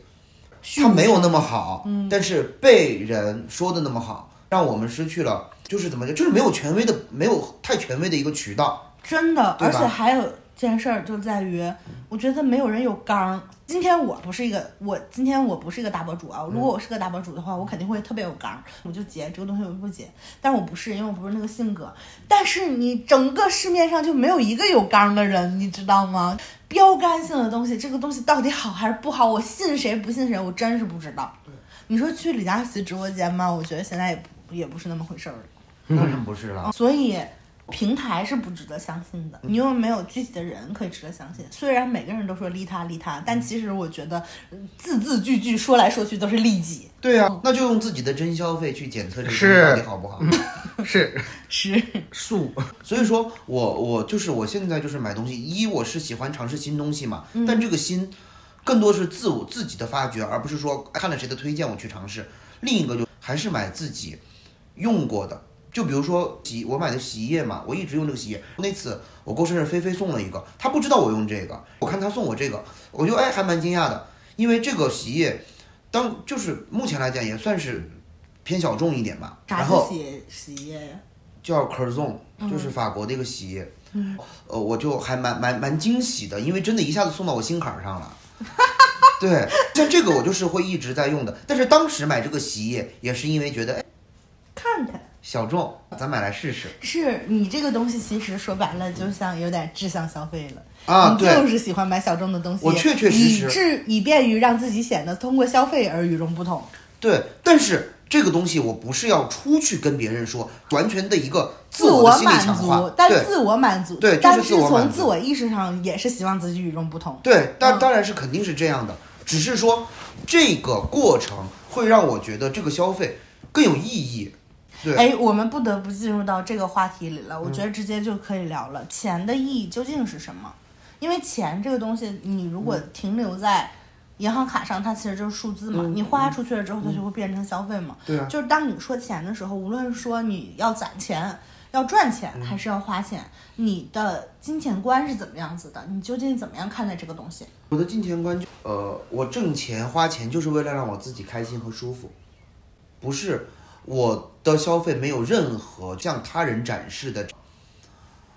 它没有那么好，嗯，但是被人说的那么好，让我们失去了，就是怎么讲，就是没有权威的，没有太权威的一个渠道。真的，而且还有件事儿就在于，我觉得没有人有刚儿。今天我不是一个，我今天我不是一个大博主啊。如果我是个大博主的话，我肯定会特别有刚儿，我就截这个东西，我就不截。但是我不是，因为我不是那个性格。但是你整个市面上就没有一个有刚儿的人，你知道吗？标杆性的东西，这个东西到底好还是不好？我信谁不信谁，我真是不知道。你说去李佳琦直播间吗？我觉得现在也不也不是那么回事儿了。当然不是了，所以平台是不值得相信的，你又没有具体的人可以值得相信。虽然每个人都说利他利他，但其实我觉得嗯字字句句说来说去都是利己。对啊，那就用自己的真消费去检测这个东西到底好不好。是 是，素，所以说我我就是我现在就是买东西，一我是喜欢尝试新东西嘛，但这个新更多是自我自己的发掘，而不是说看了谁的推荐我去尝试。另一个就还是买自己用过的，就比如说洗我买的洗衣液嘛，我一直用这个洗衣液。那次我过生日，菲菲送了一个，她不知道我用这个，我看她送我这个，我就哎还蛮惊讶的，因为这个洗衣液当就是目前来讲也算是偏小众一点吧，啥然后洗洗衣液呀？叫 c e r z o n 嗯就是法国的一个洗衣液。呃，我就还蛮蛮蛮惊喜的，因为真的一下子送到我心坎儿上了。对，像这个我就是会一直在用的，但是当时买这个洗衣液也是因为觉得哎看看，小众，咱买来试试是你这个东西其实说白了就像有点志向消费了。啊。你就，是喜欢买小众的东西，我确确实实以致以便于让自己显得通过消费而与众不同。对，但是这个东西我不是要出去跟别人说，完全的一个自我满足，。但对自我满足，对但是从自我意识上也是希望自己与众不同。对，当嗯当然是肯定是这样的，只是说这个过程会让我觉得这个消费更有意义。对，哎，我们不得不进入到这个话题里了。嗯我觉得直接就可以聊了，钱的意义究竟是什么？因为钱这个东西，你如嗯果停留在银行卡上，它其实就是数字嘛。你花出去了之后，它就会变成消费嘛。嗯对啊就是当你说钱的时候，无论说你要攒钱、要赚钱，嗯还是要花钱，你的金钱观是怎么样子的？你究竟怎么样看待这个东西？我的金钱观就，呃，我挣钱花钱就是为了让我自己开心和舒服，不是我的消费没有任何向他人展示的，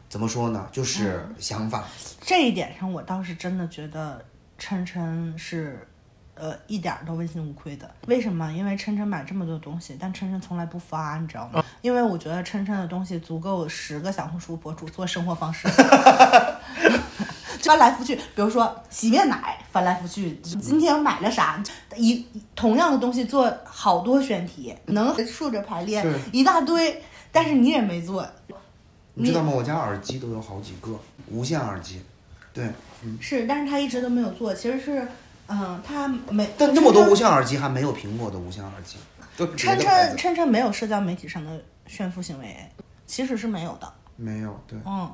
怎么说呢？就是想法。这一点上，我倒是真的觉得琛琛是，呃，一点儿都问心无愧的。为什么？因为琛琛买这么多东西，但琛琛从来不发，你知道吗？因为我觉得琛琛的东西足够十个小红书博主做生活方式。翻来覆去，比如说洗面奶，翻来覆去，今天买了啥？一同样的东西做好多选题，能竖着排列一大堆，但是你也没做，你知道吗？我家耳机都有好几个无线耳机，对，是，但是他一直都没有做，其实是，嗯，他没。但这么多无线耳机还没有苹果的无线耳机，琛琛琛琛没有社交媒体上的炫富行为，其实是没有的，没有，对，嗯，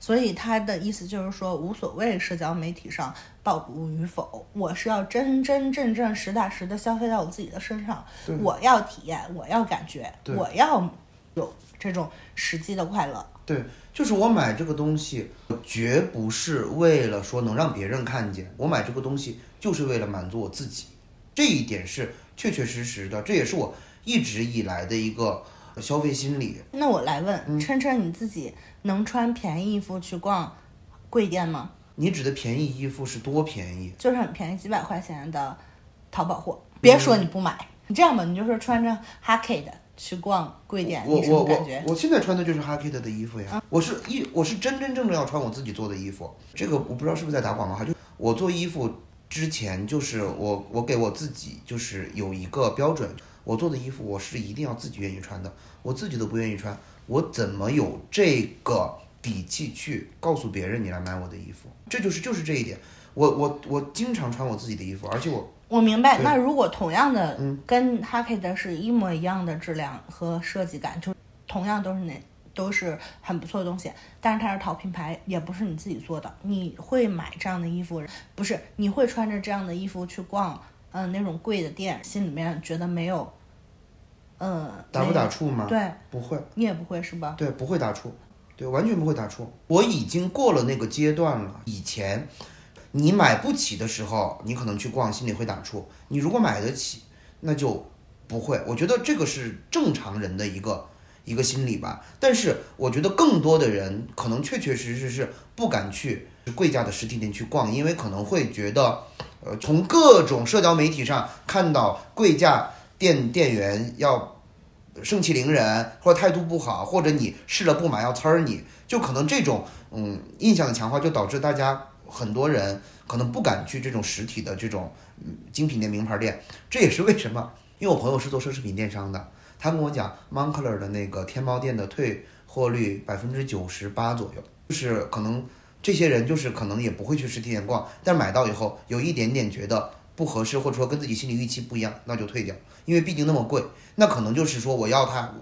所以他的意思就是说，无所谓社交媒体上暴露与否，我是要真真正正实打实的消费到我自己的身上，我要体验，我要感觉，我要有这种实际的快乐。对，就是我买这个东西，绝不是为了说能让别人看见，我买这个东西就是为了满足我自己，这一点是确确实实的，这也是我一直以来的一个消费心理。那我来问，琛琛你自己能穿便宜衣服去逛贵店吗？你指的便宜衣服是多便宜？就是很便宜，几百块钱的淘宝货。别说你不买，你这样吧，你就说穿着 Hackett 去逛贵店，我你什么感觉？我现在穿的就是 h a k i 的衣服呀，我是一我是真真正正要穿我自己做的衣服，这个我不知道是不是在打广告哈，就我做衣服之前，就是我我给我自己就是有一个标准，我做的衣服我是一定要自己愿意穿的，我自己都不愿意穿，我怎么有这个底气去告诉别人你来买我的衣服？这就是就是这一点。我我我经常穿我自己的衣服，而且我我明白。那如果同样的嗯跟 h a k e 的是一模一样的质量和设计感，就同样都是那都是很不错的东西，但是它是淘品牌，也不是你自己做的，你会买这样的衣服？不是，你会穿着这样的衣服去逛，嗯、那种贵的店，心里面觉得没有，嗯，打不打怵吗？对不会。你也不会是吧？对，不会打怵，对，完全不会打怵。我已经过了那个阶段了。以前你买不起的时候，你可能去逛，心里会打怵；你如果买得起，那就不会。我觉得这个是正常人的一个一个心理吧。但是我觉得更多的人可能确确实实是不敢去贵价的实体店去逛，因为可能会觉得，呃，从各种社交媒体上看到贵价店店员要盛气凌人，或者态度不好，或者你试了不买要呲儿你，就可能这种嗯印象的强化，就导致大家很多人可能不敢去这种实体的这种嗯精品店、名牌店。这也是为什么，因为我朋友是做奢侈品电商的，他跟我讲，Moncler 的那个天猫店的退货率百分之九十八左右，就是可能这些人就是可能也不会去实体店逛，但买到以后有一点点觉得不合适，或者说跟自己心理预期不一样，那就退掉，因为毕竟那么贵，那可能就是说我要它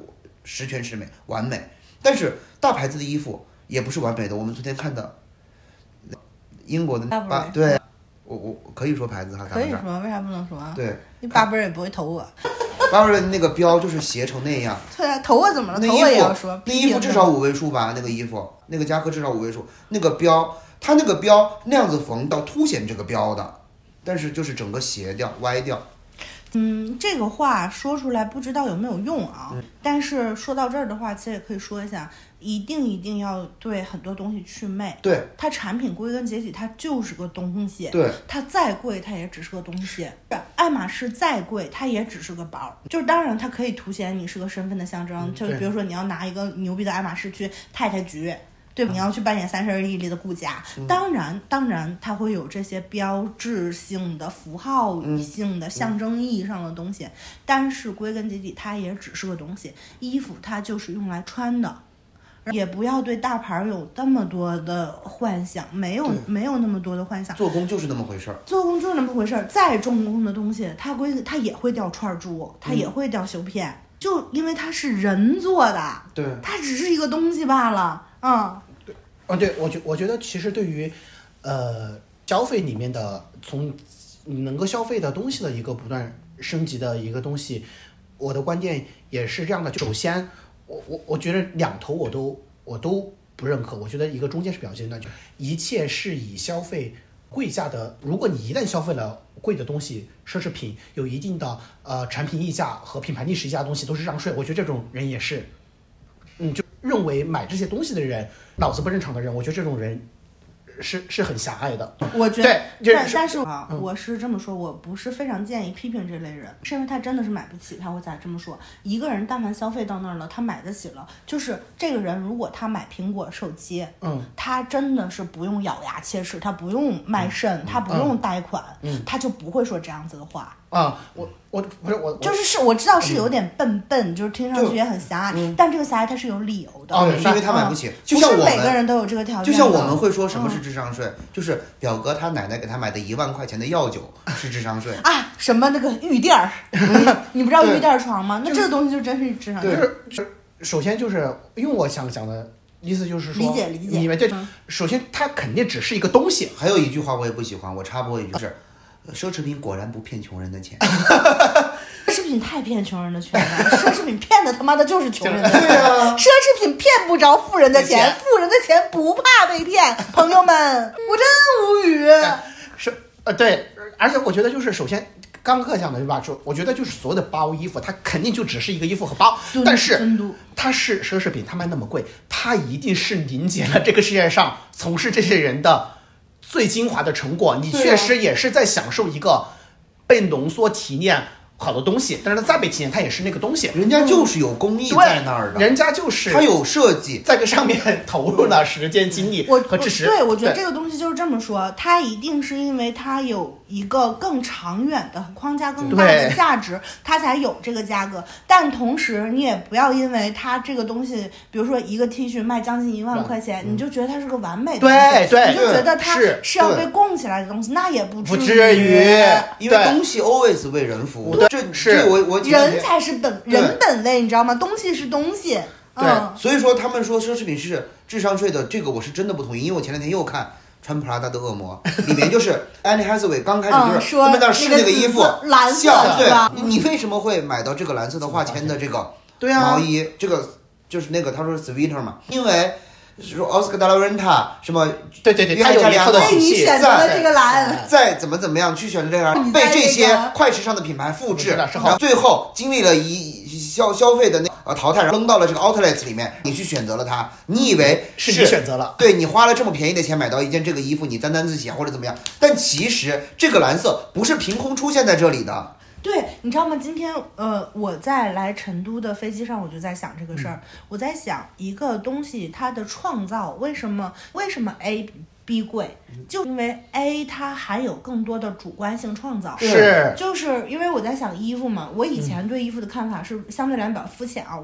十全十美、完美。但是大牌子的衣服也不是完美的，我们昨天看的英国的对，我我可以说牌子哈，可以说，为啥不能说啊？对，你八辈儿也不会投我。巴贝的那个标就是斜成那样，对啊，投我怎么了？投那衣我也要说服，那衣服至少五位数吧，那个衣服，那个夹克至少五位数，那个标，它那个标那样子缝到凸显这个标的，但是就是整个斜掉、歪掉。嗯，这个话说出来不知道有没有用啊。但是说到这儿的话，其实也可以说一下，一定一定要对很多东西祛魅。对它产品归根结底，它就是个东西。对，它再贵，它也只是个东西。爱马仕再贵，它也只是个包。就是当然，它可以凸显你是个身份的象征。就对比如说，你要拿一个牛逼的爱马仕去太太局。对吧？你要去扮演三十而已里的顾家，当然，当然，它会有这些标志性的、符号性的、象征意义上的东西，但是归根结底，它也只是个东西。衣服它就是用来穿的，也不要对大牌儿有那么多的幻想，没有没有那么多的幻想。做工就是那么回事儿。做工就是那么回事儿，再重工的东西，它归它也会掉串儿珠，它也会掉绣片，就因为它是人做的，对，它只是一个东西罢了。嗯，哦，对，我觉我觉得其实对于，呃，消费里面的从能够消费的东西的一个不断升级的一个东西，我的观点也是这样的。首先，我我我觉得两头我都我都不认可，我觉得一个中间是表现的，就一切是以消费贵价的，如果你一旦消费了贵的东西，奢侈品有一定的呃产品溢价和品牌历史溢价的东西都是让税，我觉得这种人也是。嗯，就认为买这些东西的人脑子不正常的人，我觉得这种人是是很狭隘的。我觉得对，但但是啊，我是这么说，我不是非常建议批评这类人，是因为他真的是买不起，他会咋这么说。一个人但凡消费到那儿了，他买得起了，就是这个人如果他买苹果手机，嗯，他真的是不用咬牙切齿，他不用卖肾，他不用贷款，他就不会说这样子的话。啊，我我不是我，就是是我知道是有点笨笨，就是听上去也很狭隘，但这个狭隘它是有理由的。哦是因为他买不起，就是像我们。每个人都有这个条件。就像我们会说什么是智商税，就是表哥他奶奶给他买的一万块钱的药酒是智商税。啊，什么那个玉垫儿，你不知道玉垫儿床吗？那这个东西就真是智商就税。是就是首先就是因为我想讲的意思就是说，理解理解你们这嗯首先它肯定只是一个东西，还有一句话我也不喜欢，我插播一句，就是呃奢侈品果然不骗穷人的钱。奢侈品太骗穷人的钱了，奢侈品骗的他妈的就是穷人的钱。奢侈品骗不着富人的钱钱，富人的钱不怕被骗。朋友们，我真无语。是呃对，而且我觉得就是首先。刚哥讲的对吧？就我觉得就是所有的包衣服，它肯定就只是一个衣服和包，但是它是奢侈品，它卖那么贵，它一定是凝结了这个世界上从事这些人的最精华的成果。你确实也是在享受一个被浓缩提炼、好的东西，但是它再被提炼，它也是那个东西。人家就是有工艺在那儿的，人家就是他有设计，在这上面 投入了时间、精力和知识。对，我觉得这个东西就是这么说，它一定是因为它有一个更长远的框架、更大的价值，它才有这个价格。但同时，你也不要因为它这个东西，比如说一个 T 恤卖将近一万块钱，你就觉得它是个完美的东西，对对你就觉得它是是要被供起来的东西，那也不不至至于，因为东西 always 为人服务。对这是这我我人才是本人本位，你知道吗？东西是东西，对嗯，所以说他们说奢侈品是智商税的，这个我是真的不同意，因为我前两天又看。穿普拉达的恶魔里面就是 Anne Hathaway 刚开始嗯就是说他们那试那个衣服，蓝色像对吧，你为什么会买到这个蓝色的化纤的这个对啊毛衣？这个就是那个他说是 sweater 嘛，因为说奥斯卡达拉维 renta 什么对对对，约它有一翰加里亚诺套的体系为你选择了在这个蓝。再怎么怎么样去选择这个，被这些快时尚的品牌复制，然后最后经历了一消消费的那呃淘汰，扔到了这个 outlets 里面，你去选择了它，你以为是你选择了。对你花了这么便宜的钱买到一件这个衣服，你沾沾自喜啊或者怎么样，但其实这个蓝色不是凭空出现在这里的，对，你知道吗？今天呃，我在来成都的飞机上，我就在想这个事儿。我在想一个东西它的创造，为什么为什么 A 比 B 贵？就因为 A 它含有更多的主观性创造。是就是因为我在想衣服嘛，我以前对衣服的看法是相对来讲比较肤浅啊。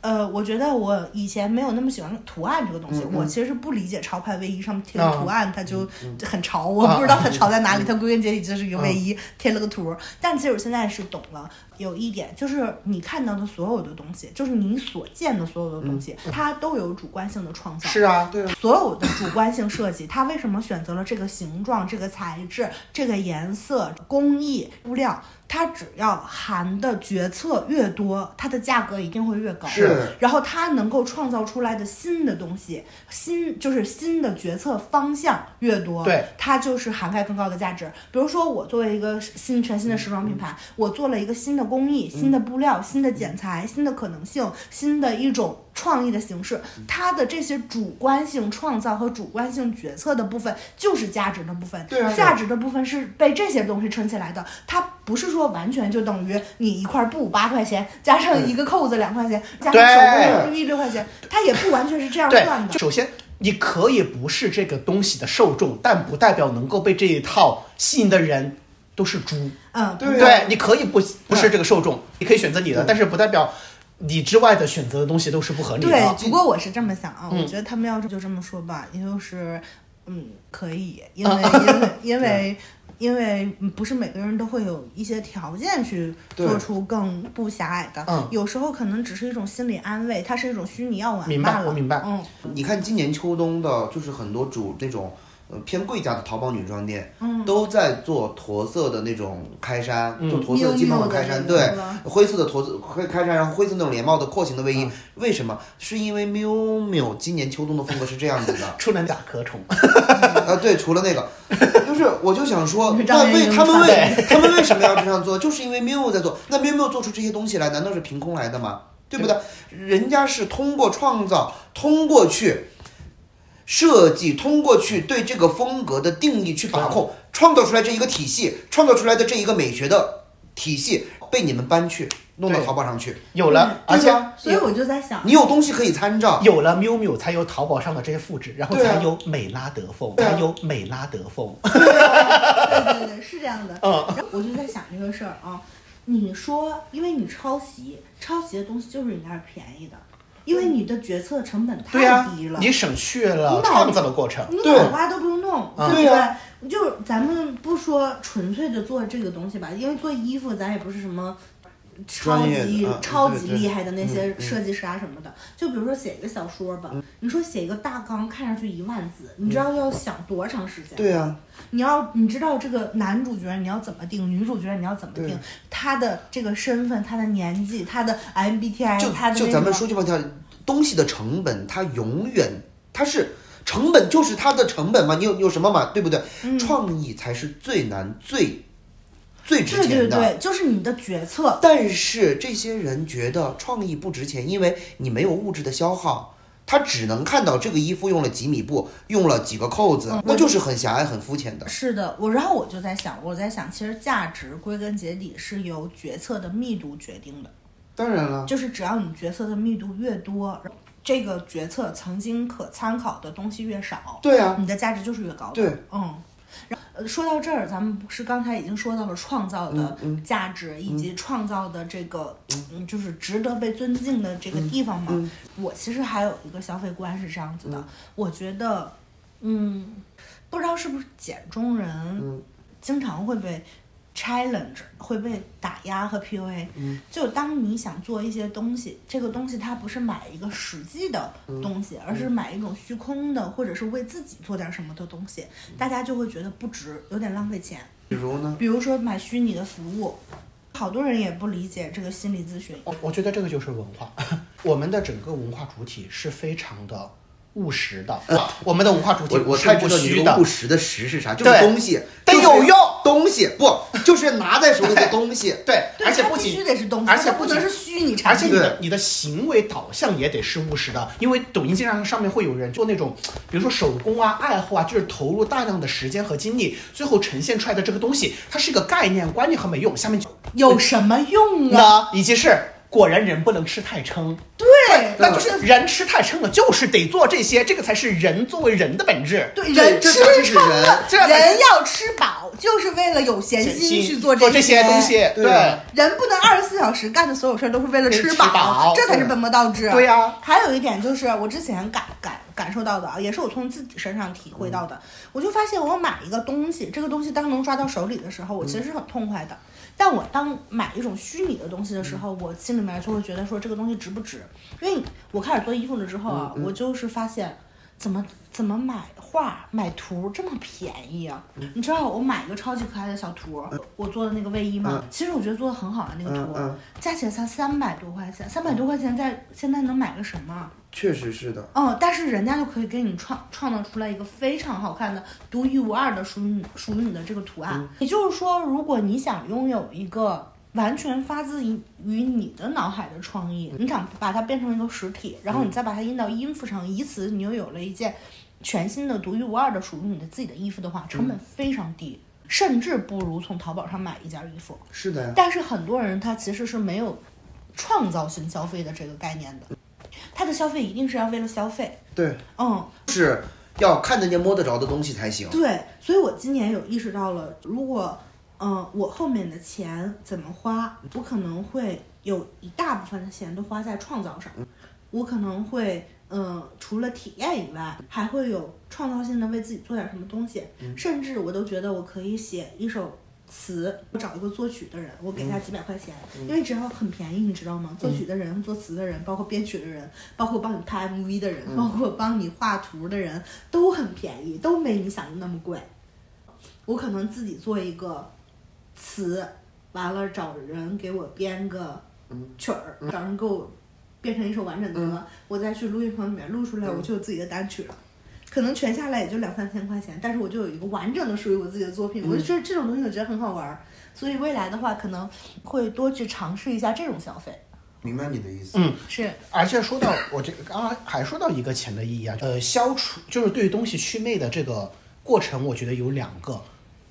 呃，我觉得我以前没有那么喜欢图案这个东西，我其实是不理解潮牌卫衣上面贴的图案，它就很潮，我不知道它潮在哪里，它归根结底就是一个卫衣贴了个图。但其实我现在是懂了，有一点就是你看到的所有的东西，就是你所见的所有的东西，它都有主观性的创造。是啊，对啊，所有的主观性设计，它为什么选择了这个形状、这个材质、这个颜色、工艺、布料？它只要含的决策越多，它的价格一定会越高。是然后它能够创造出来的新的东西，新就是新的决策方向越多，对，它就是涵盖更高的价值。比如说，我作为一个新全新的时装品牌，我做了一个新的工艺、新的布料、新的剪裁、新的可能性、新的一种创意的形式，它的这些主观性创造和主观性决策的部分，就是价值的部分。对啊价值的部分是被这些东西撑起来的，它不是说完全就等于你一块布八块钱，加上一个扣子两块钱，加上手工艺六块钱，它也不完全是这样算，的。首先你可以不是这个东西的受众，但不代表能够被这一套吸引的人都是猪。嗯，对啊对，你可以不不是这个受众，你可以选择你的，但是不代表你之外的选择的东西都是不合理的。对的，。不过我是这么想啊，嗯。我觉得他们要是就这么说吧，也就是，嗯，可以，因 为因为因为因为嗯不是每个人都会有一些条件去做出更不狭隘的，嗯有时候可能只是一种心理安慰，它是一种虚拟药丸明白了我明白嗯，你看今年秋冬的，就是很多主那种呃偏贵价的淘宝女装店，嗯。都在做驼色的那种开衫，嗯。做驼色的鸡毛妞妞的开衫，对，灰色的驼色开开衫，然后灰色那种连帽的廓形的卫衣，嗯。为什么？是因为 miu miu 今年秋冬的风格是这样子的，出了甲壳虫，啊，对，除了那个，就是我就想说，那为他们为他们为什么要这样做？就是因为 miu 在做，那 miu miu 做出这些东西来，难道是凭空来的吗？对不对？人家是通过创造，通过去设计，通过去对这个风格的定义去把控，创造出来这一个体系，创造出来的这一个美学的体系，被你们搬去弄到淘宝上去，有了，而且所以我就在想，你有东西可以参照。有了 miu miu 才有淘宝上的这些复制，然后才有美拉德风，啊。才有美拉德风。对对对，是这样的。嗯。然后我就在想这个事儿啊，你说，因为你抄袭，抄袭的东西就是应该是便宜的，因为你的决策成本、太低了。你省去了你脑创造的过程。你脑瓜都不用弄，啊对不对？就咱们不说纯粹的做这个东西吧，因为做衣服咱也不是什么超级、啊超级厉害的那些设计师啊什么的。就比如说写一个小说吧，你说写一个大纲，看上去一万字，你知道要想多长时间？对呀、你要你知道这个男主角你要怎么定，女主角你要怎么定，他的这个身份、他的年纪、他的 MBTI、就他的就咱们说句不好听，东西的成本它永远它是成本就是它的成本嘛，你有有什么嘛，对不对？创意才是最难最最值钱的。对对，就是你的决策。但是这些人觉得创意不值钱，因为你没有物质的消耗，他只能看到这个衣服用了几米布，用了几个扣子，那就是很狭隘、很肤浅的。是的，我然后我就在想，我在想，其实价值归根结底是由决策的密度决定的，当然了，就是只要你决策的密度越多，这个决策曾经可参考的东西越少，对啊你的价值就是越高的。对，嗯。然后呃说到这儿，咱们不是刚才已经说到了创造的嗯价值，以及创造的这个，嗯，就是值得被尊敬的这个地方嘛。嗯。我其实还有一个消费观是这样子的，我觉得，嗯，不知道是不是简中人，嗯。经常会被 challenge，会被打压和 PUA。就当你想做一些东西，这个东西它不是买一个实际的东西，而是买一种虚空的，或者是为自己做点什么的东西，大家就会觉得不值，有点浪费钱。比如呢？比如说买虚拟的服务，好多人也不理解这个心理咨询。我我觉得这个就是文化，我们的整个文化主体是非常的务实的，我们的文化主体我我太知道你这虚的个务。实的实是啥，就是东西，得就是有用东西不就是拿在手里的东西。对，对而且不仅须得是东西，而且不能是虚拟产品。而且你的你的行为导向也得是务实的，因为抖音经常上面会有人做那种，比如说手工啊、爱好啊，就是投入大量的时间和精力，最后呈现出来的这个东西，它是一个概念观念和没用。下面就有什么用啊？呢，以及是果然人不能吃太撑，对，那就是人吃太撑了，就是得做这些，这个才是人作为人的本质。对，人吃撑了，人。要吃饱，就是为了有闲心去做做这些些东西，对。啊人不能二十四小时干的所有事儿都是为了吃吃饱这才是本末倒置。对呀。还有一点就是我之前感感感受到的啊，也是我从自己身上体会到的，嗯。我就发现我买一个东西，这个东西当能抓到手里的时候，我嗯其实是很痛快的。但我当买一种虚拟的东西的时候，我心里面就会觉得说这个东西值不值？因为我开始做衣服了之后嗯啊，我就是发现怎么怎么买画买图这么便宜啊？你知道我买一个超级可爱的小图，我做的那个卫衣嘛，其实我觉得做的很好的那个图，加起来才三百多块钱，三百多块钱在现在能买个什么？确实是的，嗯，但是人家就可以给你创创造出来一个非常好看的、独一无二的属于你属于你的这个图案。也就是说，如果你想拥有一个完全发自于于你的脑海的创意，你想把它变成一个实体，然后你再把它印到衣服上，以此你又有了一件全新的、独一无二的属于你的自己的衣服的话，成本非常低。甚至不如从淘宝上买一件衣服，是的呀。但是很多人他其实是没有创造性消费的这个概念的，他的消费一定是要为了消费，对，嗯，是要看得见、摸得着的东西才行。对，所以我今年有意识到了，如果嗯、我后面的钱怎么花，我可能会有一大部分的钱都花在创造上，我可能会嗯、除了体验以外，还会有创造性的为自己做点什么东西，甚至我都觉得我可以写一首。词，我找一个作曲的人，我给他几百块钱，因为只要很便宜，你知道吗？作曲的人、作词的人，包括编曲的人，包括帮你拍 MV 的人，包括帮你画图的人，都很便宜，都没你想的那么贵。我可能自己做一个词，完了找人给我编个曲儿，找人给我变成一首完整的歌，我再去录音棚里面录出来，我就有自己的单曲了。可能全下来也就两三千块钱，但是我就有一个完整的属于我自己的作品，我就觉得这种东西我觉得很好玩儿，所以未来的话可能会多去尝试一下这种消费。明白你的意思。嗯，是，而且说到我这刚刚还说到一个钱的意义啊，呃，消除就是对于东西祛魅的这个过程，我觉得有两个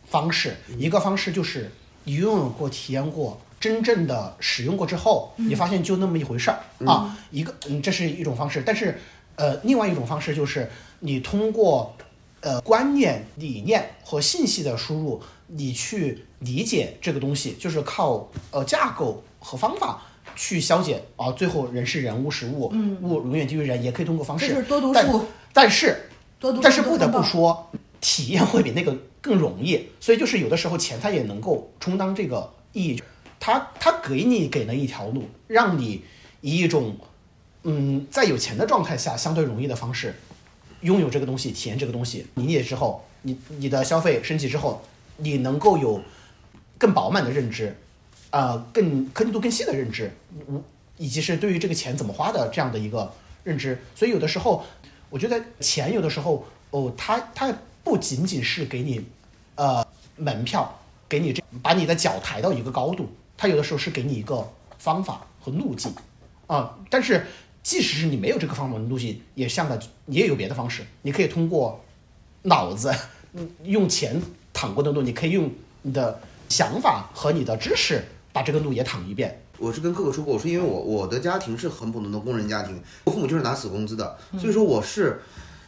方式，一个方式就是你拥有过、体验过。真正的使用过之后，你发现就那么一回事儿、啊，一个嗯，这是一种方式。但是，呃，另外一种方式就是你通过呃观念、理念和信息的输入，你去理解这个东西，就是靠呃架构和方法去消解啊，最后人是人，物是物，嗯物永远低于人，也可以通过方式。这是多读但书，但是多读但是不得不说，体验会比那个更容易。所以就是有的时候钱它也能够充当这个意义，它它给你给了一条路，让你以一种嗯在有钱的状态下相对容易的方式拥有这个东西，体验这个东西。理解之后，你你的消费升级之后，你能够有更饱满的认知，呃，更颗粒度更细的认知，无以及是对于这个钱怎么花的这样的一个认知。所以有的时候，我觉得钱有的时候哦，它它不仅仅是给你呃门票，给你这把你的脚抬到一个高度，它有的时候是给你一个方法和路径啊、但是即使是你没有这个方法的东西，也像的也有别的方式，你可以通过脑子，嗯用钱淌过的路，你可以用你的想法和你的知识把这个路也淌一遍。我是跟可可说过，我说因为我我的家庭是很普通的工人家庭，我父母就是拿死工资的，所以说我是，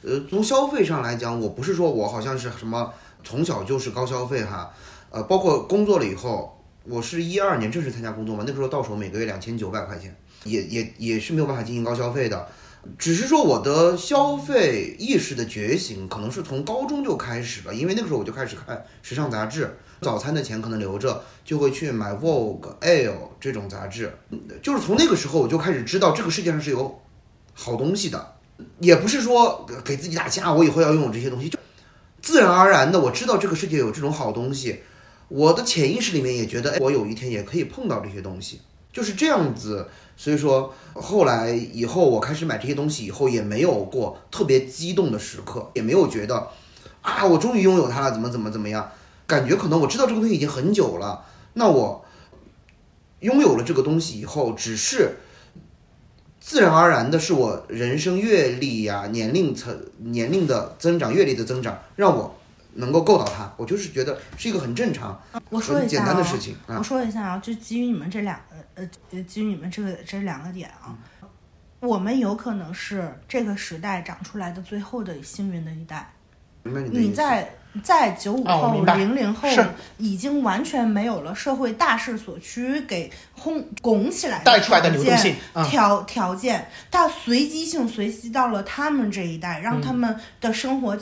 呃，从消费上来讲，我不是说我好像是什么从小就是高消费哈，呃，包括工作了以后，我是一二年正式参加工作嘛，那个时候到手每个月两千九百块钱，也也也是没有办法进行高消费的。只是说我的消费意识的觉醒，可能是从高中就开始了，因为那个时候我就开始看时尚杂志，早餐的钱可能留着，就会去买 Vogue、Elle 这种杂志。就是从那个时候我就开始知道这个世界上是有好东西的，也不是说给自己打气啊，我以后要拥有这些东西，就自然而然的我知道这个世界有这种好东西，我的潜意识里面也觉得，哎，我有一天也可以碰到这些东西，就是这样子。所以说，后来以后我开始买这些东西以后，也没有过特别激动的时刻，也没有觉得啊，我终于拥有它了，怎么怎么怎么样？感觉可能我知道这个东西已经很久了，那我拥有了这个东西以后，只是自然而然的是我人生阅历呀、年龄层、年龄的增长、阅历的增长，让我能够够到他。我就是觉得是一个很正常、我说一下、简单的事情啊我。说一下啊，就基于你们这两呃呃，基于你们这个这两个点啊，我们有可能是这个时代长出来的最后的幸运的一代。明白你的意思。你在在九五后、零零后已经完全没有了社会大势所趋给轰拱起来带出来的流动性嗯条条件，它随机性随机到了他们这一代，让嗯他们的生活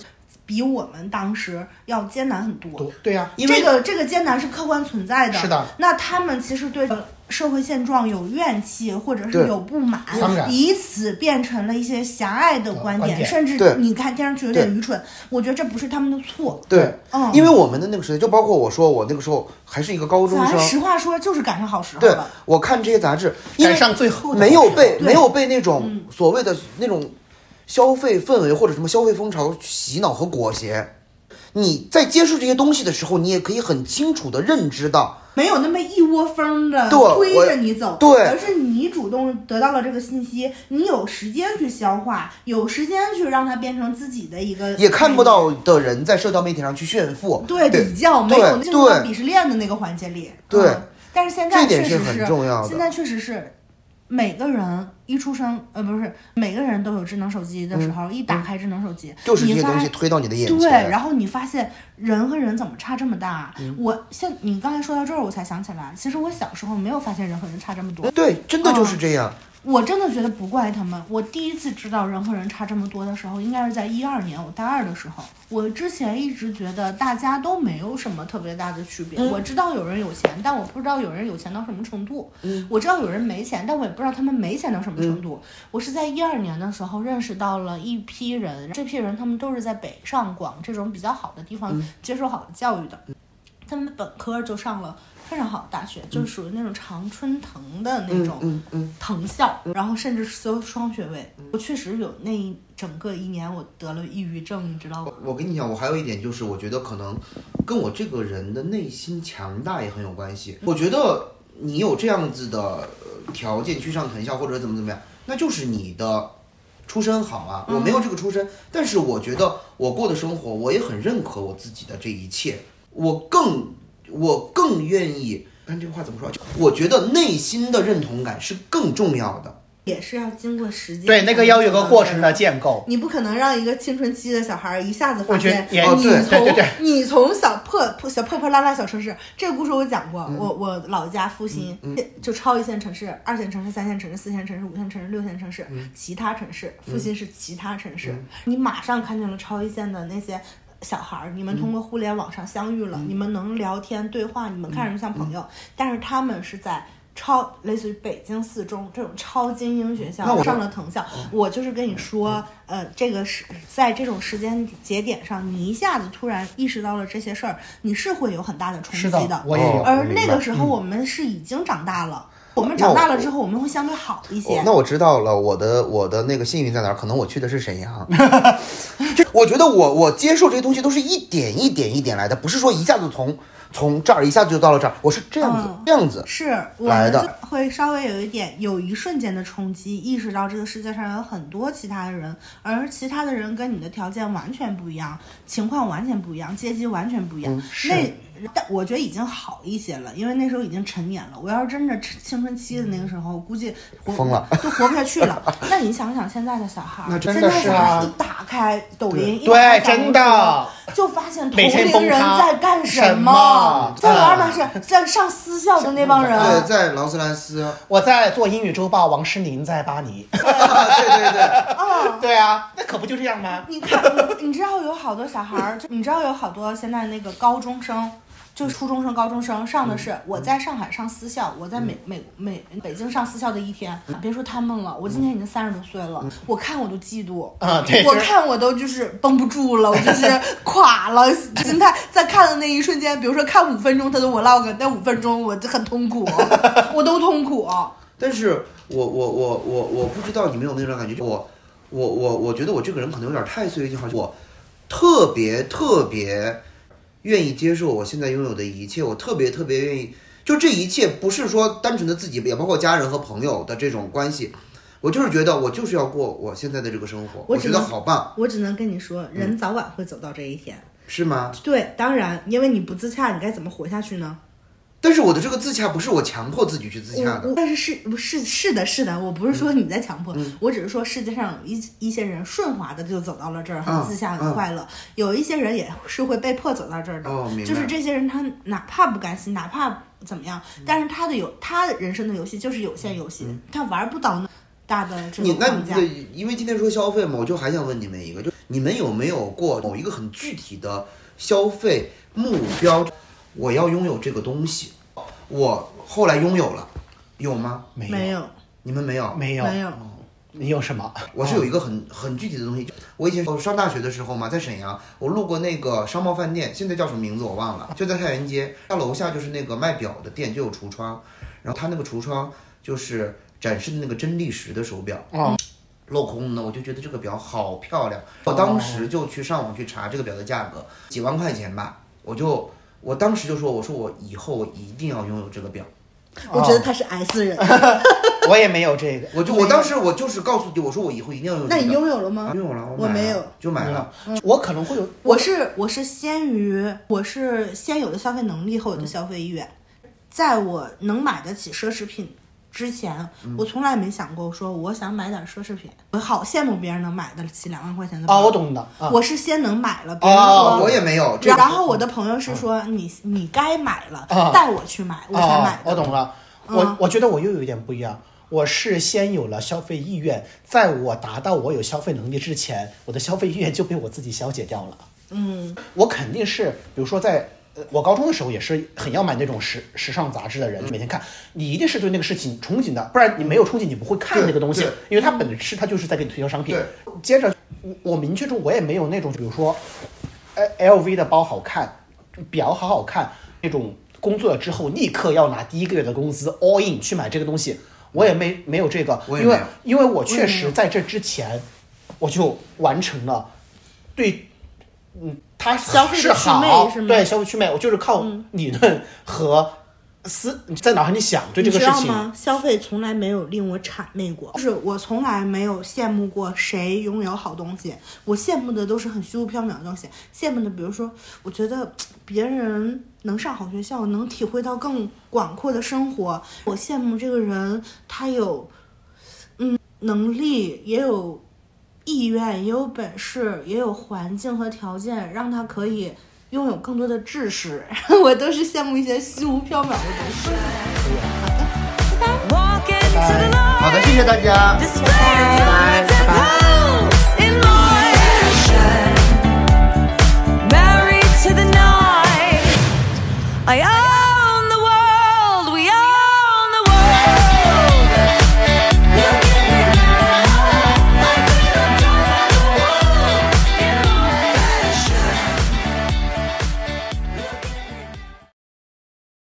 比我们当时要艰难很多。对呀、因为这个这个艰难是客观存在的。是的。那他们其实对社会现状有怨气，或者是有不满以此变成了一些狭隘的观点，观点甚至你看电视剧有点愚蠢。我觉得这不是他们的错。对，嗯因为我们的那个时代，就包括我说我那个时候还是一个高中咱生，实话说，就是赶上好时候对了。我看这些杂志，因为赶上最后没有被没有被那种所谓的那种消费氛围或者什么消费风潮洗脑和裹挟。你在接触这些东西的时候，你也可以很清楚的认知到，没有那么一窝蜂的推着你走，对而是你主动得到了这个信息，你有时间去消化，有时间去让它变成自己的一个，也看不到的人在社交媒体上去炫富。对对比较，没有进入到对鄙视链的那个环节里。对嗯但是现在这点是确实很重要的现在确实是。每个人一出生，呃，不是每个人都有智能手机的时候，一打开智能手机，嗯就是这些东西推到你的眼对，然后你发现人和人怎么差这么大？嗯我现你刚才说到这儿，我才想起来，其实我小时候没有发现人和人差这么多。对，真的就是这样。我真的觉得不怪他们。我第一次知道人和人差这么多的时候，应该是在一二年我大二的时候。我之前一直觉得大家都没有什么特别大的区别。我知道有人有钱，但我不知道有人有钱到什么程度。我知道有人没钱，但我也不知道他们没钱到什么程度。我是在一二年的时候认识到了一批人，这批人他们都是在北上广这种比较好的地方接受好的教育的。他们本科就上了非常好的大学，就是属于那种常春藤的那种嗯嗯，藤校，然后甚至是修双学位。我确实有那一整个一年我得了抑郁症，你知道吗？我跟你讲，我还有一点就是，我觉得可能跟我这个人的内心强大也很有关系。我觉得你有这样子的呃条件去上藤校或者怎么怎么样，那就是你的出身好啊。我没有这个出身，但是我觉得我过的生活，我也很认可我自己的这一切。我更我更愿意，但这个话怎么说？我觉得内心的认同感是更重要的。也是要经过时间，对，那个要有个过程的。建构。你不可能让一个青春期的小孩儿一下子发我觉得现，也哦对你从对对对你从小破破小破破烂烂小城市，这个故事我讲过。嗯我我老家阜新，就超一线城市、二线城市、三线城市、四线城市、五线城市、六线城市，嗯其他城市，阜新是其他城市。你马上看见了超一线的那些。小孩儿，你们通过互联网上相遇嗯了，你们能聊天对话，你们看着就像朋友，但是他们是在超类似于北京四中这种超精英学校上了藤校。我就是跟你说，呃，这个是在这种时间节点上，你一下子突然意识到了这些事儿，你是会有很大的冲击是的，我也有。哦而那个时候，我们是已经长大了。我们长大了之后，我们会相对好一些哦。那我知道了，我的我的那个幸运在哪儿？可能我去的是沈阳。就我觉得我我接受这些东西都是一点一点一点来的，不是说一下子从从这儿一下子就到了这儿，我是这样子、嗯这样子。是来的会稍微有一点有一瞬间的冲击，意识到这个世界上有很多其他的人，而其他的人跟你的条件完全不一样，情况完全不一样，阶级完全不一样。那但我觉得已经好一些了，因为那时候已经成年了。我要是真的青春期的那个时候，我估计活疯了都活不下去了。那你想想现在的小孩儿，那真现在的是啊小孩儿一打开抖音，一对打开小红真的书就发现同龄人在干什么么，在玩嗯嘛是在上私校的那帮人。对，在劳斯莱斯，我在做英语周报，王诗龄在巴黎。对 对对，啊，对啊，那可不就这样吗？你看，你你知道有好多小孩儿，就你知道有好多现在那个高中生。就初中生、高中生上的是我在上海上私校，我在美美美北京上私校的一天，别说他们了，我今年已经三十多岁了，我看我都嫉妒，啊对我看我都就是绷不住了，我就是 垮了，心态在看的那一瞬间，比如说看五分钟他的 vlog，那五分钟我就很痛苦，我都痛苦，但是我我我我我不知道你们有没有那种感觉，就我我我我觉得我这个人可能有点太岁月静好，我特别特别愿意接受我现在拥有的一切，我特别特别愿意，就这一切不是说单纯的自己，也包括家人和朋友的这种关系，我就是觉得我就是要过我现在的这个生活，我觉得好棒，我只能跟你说，人早晚会走到这一天。是吗？对，当然，因为你不自洽，你该怎么活下去呢？但是我的这个自洽不是我强迫自己去自洽的。但是是不是是的，是的，我不是说你在强迫，嗯。我只是说世界上有一一些人顺滑的就走到了这儿，很嗯自洽，嗯。很快乐；有一些人也是会被迫走到这儿的。哦就是这些人，他哪怕不甘心，哪怕怎么样，但是他的有他的人生的游戏就是有限游戏，他玩不到那大的这个嗯你那因为今天说消费嘛，我就还想问你们一个，就你们有没有过某一个很具体的消费目标？我要拥有这个东西，我后来拥有了，有吗？没没有，你们没有？没有。没有。你有什么？我是有一个很很具体的东西。我以前上大学的时候嘛，在沈阳，我路过那个商贸饭店，现在叫什么名字我忘了，就在太原街，它楼下就是那个卖表的店，就有橱窗，然后它那个橱窗就是展示的那个真力时的手表。嗯镂空的，我就觉得这个表好漂亮，我当时就去上网去查这个表的价格，几万块钱吧，我就我当时就说，我说我以后我一定要拥有这个表，我觉得他是 S 人，我也没有这个。我就我当时我就是告诉你，我说我以后一定要拥有这那你。拥有了吗啊？拥有了，我没有，就买了。我可能会有，我是我是先于我是先有的消费能力后有的消费意愿，在我能买得起奢侈品之前，我从来没想过说我想买点奢侈品。我好羡慕别人能买得起两万块钱的包。啊，我懂的啊。我是先能买了，别人哦说。我也没有，这个然后我的朋友是说你你该买了啊，带我去买，我才哦买，的。我懂了。嗯我我觉得我又有一点不一样，我是先有了消费意愿，在我达到我有消费能力之前，我的消费意愿就被我自己消解掉了。嗯，我肯定是，比如说在。呃我高中的时候也是很要买那种时时尚杂志的人，每天看，你一定是对那个事情憧憬的，不然你没有憧憬，你不会看那个东西，因为它本质它就是在给你推销商品。对。接着，我我明确中我也没有那种，比如说，L LV 的包好看，表好好看那种，工作了之后立刻要拿第一个月的工资 all in 去买这个东西，我也没没有这个，因为因为我确实在这之前，我就完成了对，嗯，它消费的是好，是吗对消费祛魅，我就是靠理论和思在脑海里想对这个你事情，知道吗？消费从来没有令我谄媚过，就是我从来没有羡慕过谁拥有好东西，我羡慕的都是很虚无缥缈的东西。羡慕的，比如说，我觉得别人能上好学校，能体会到更广阔的生活，我羡慕这个人他有，嗯，能力，也有意愿，也有本事，也有环境和条件，让他可以。拥有更多的知识，我都是羡慕一些虚无缥缈的东西。Walk into the light. 好的，谢谢大家。In motion. Married to the night. I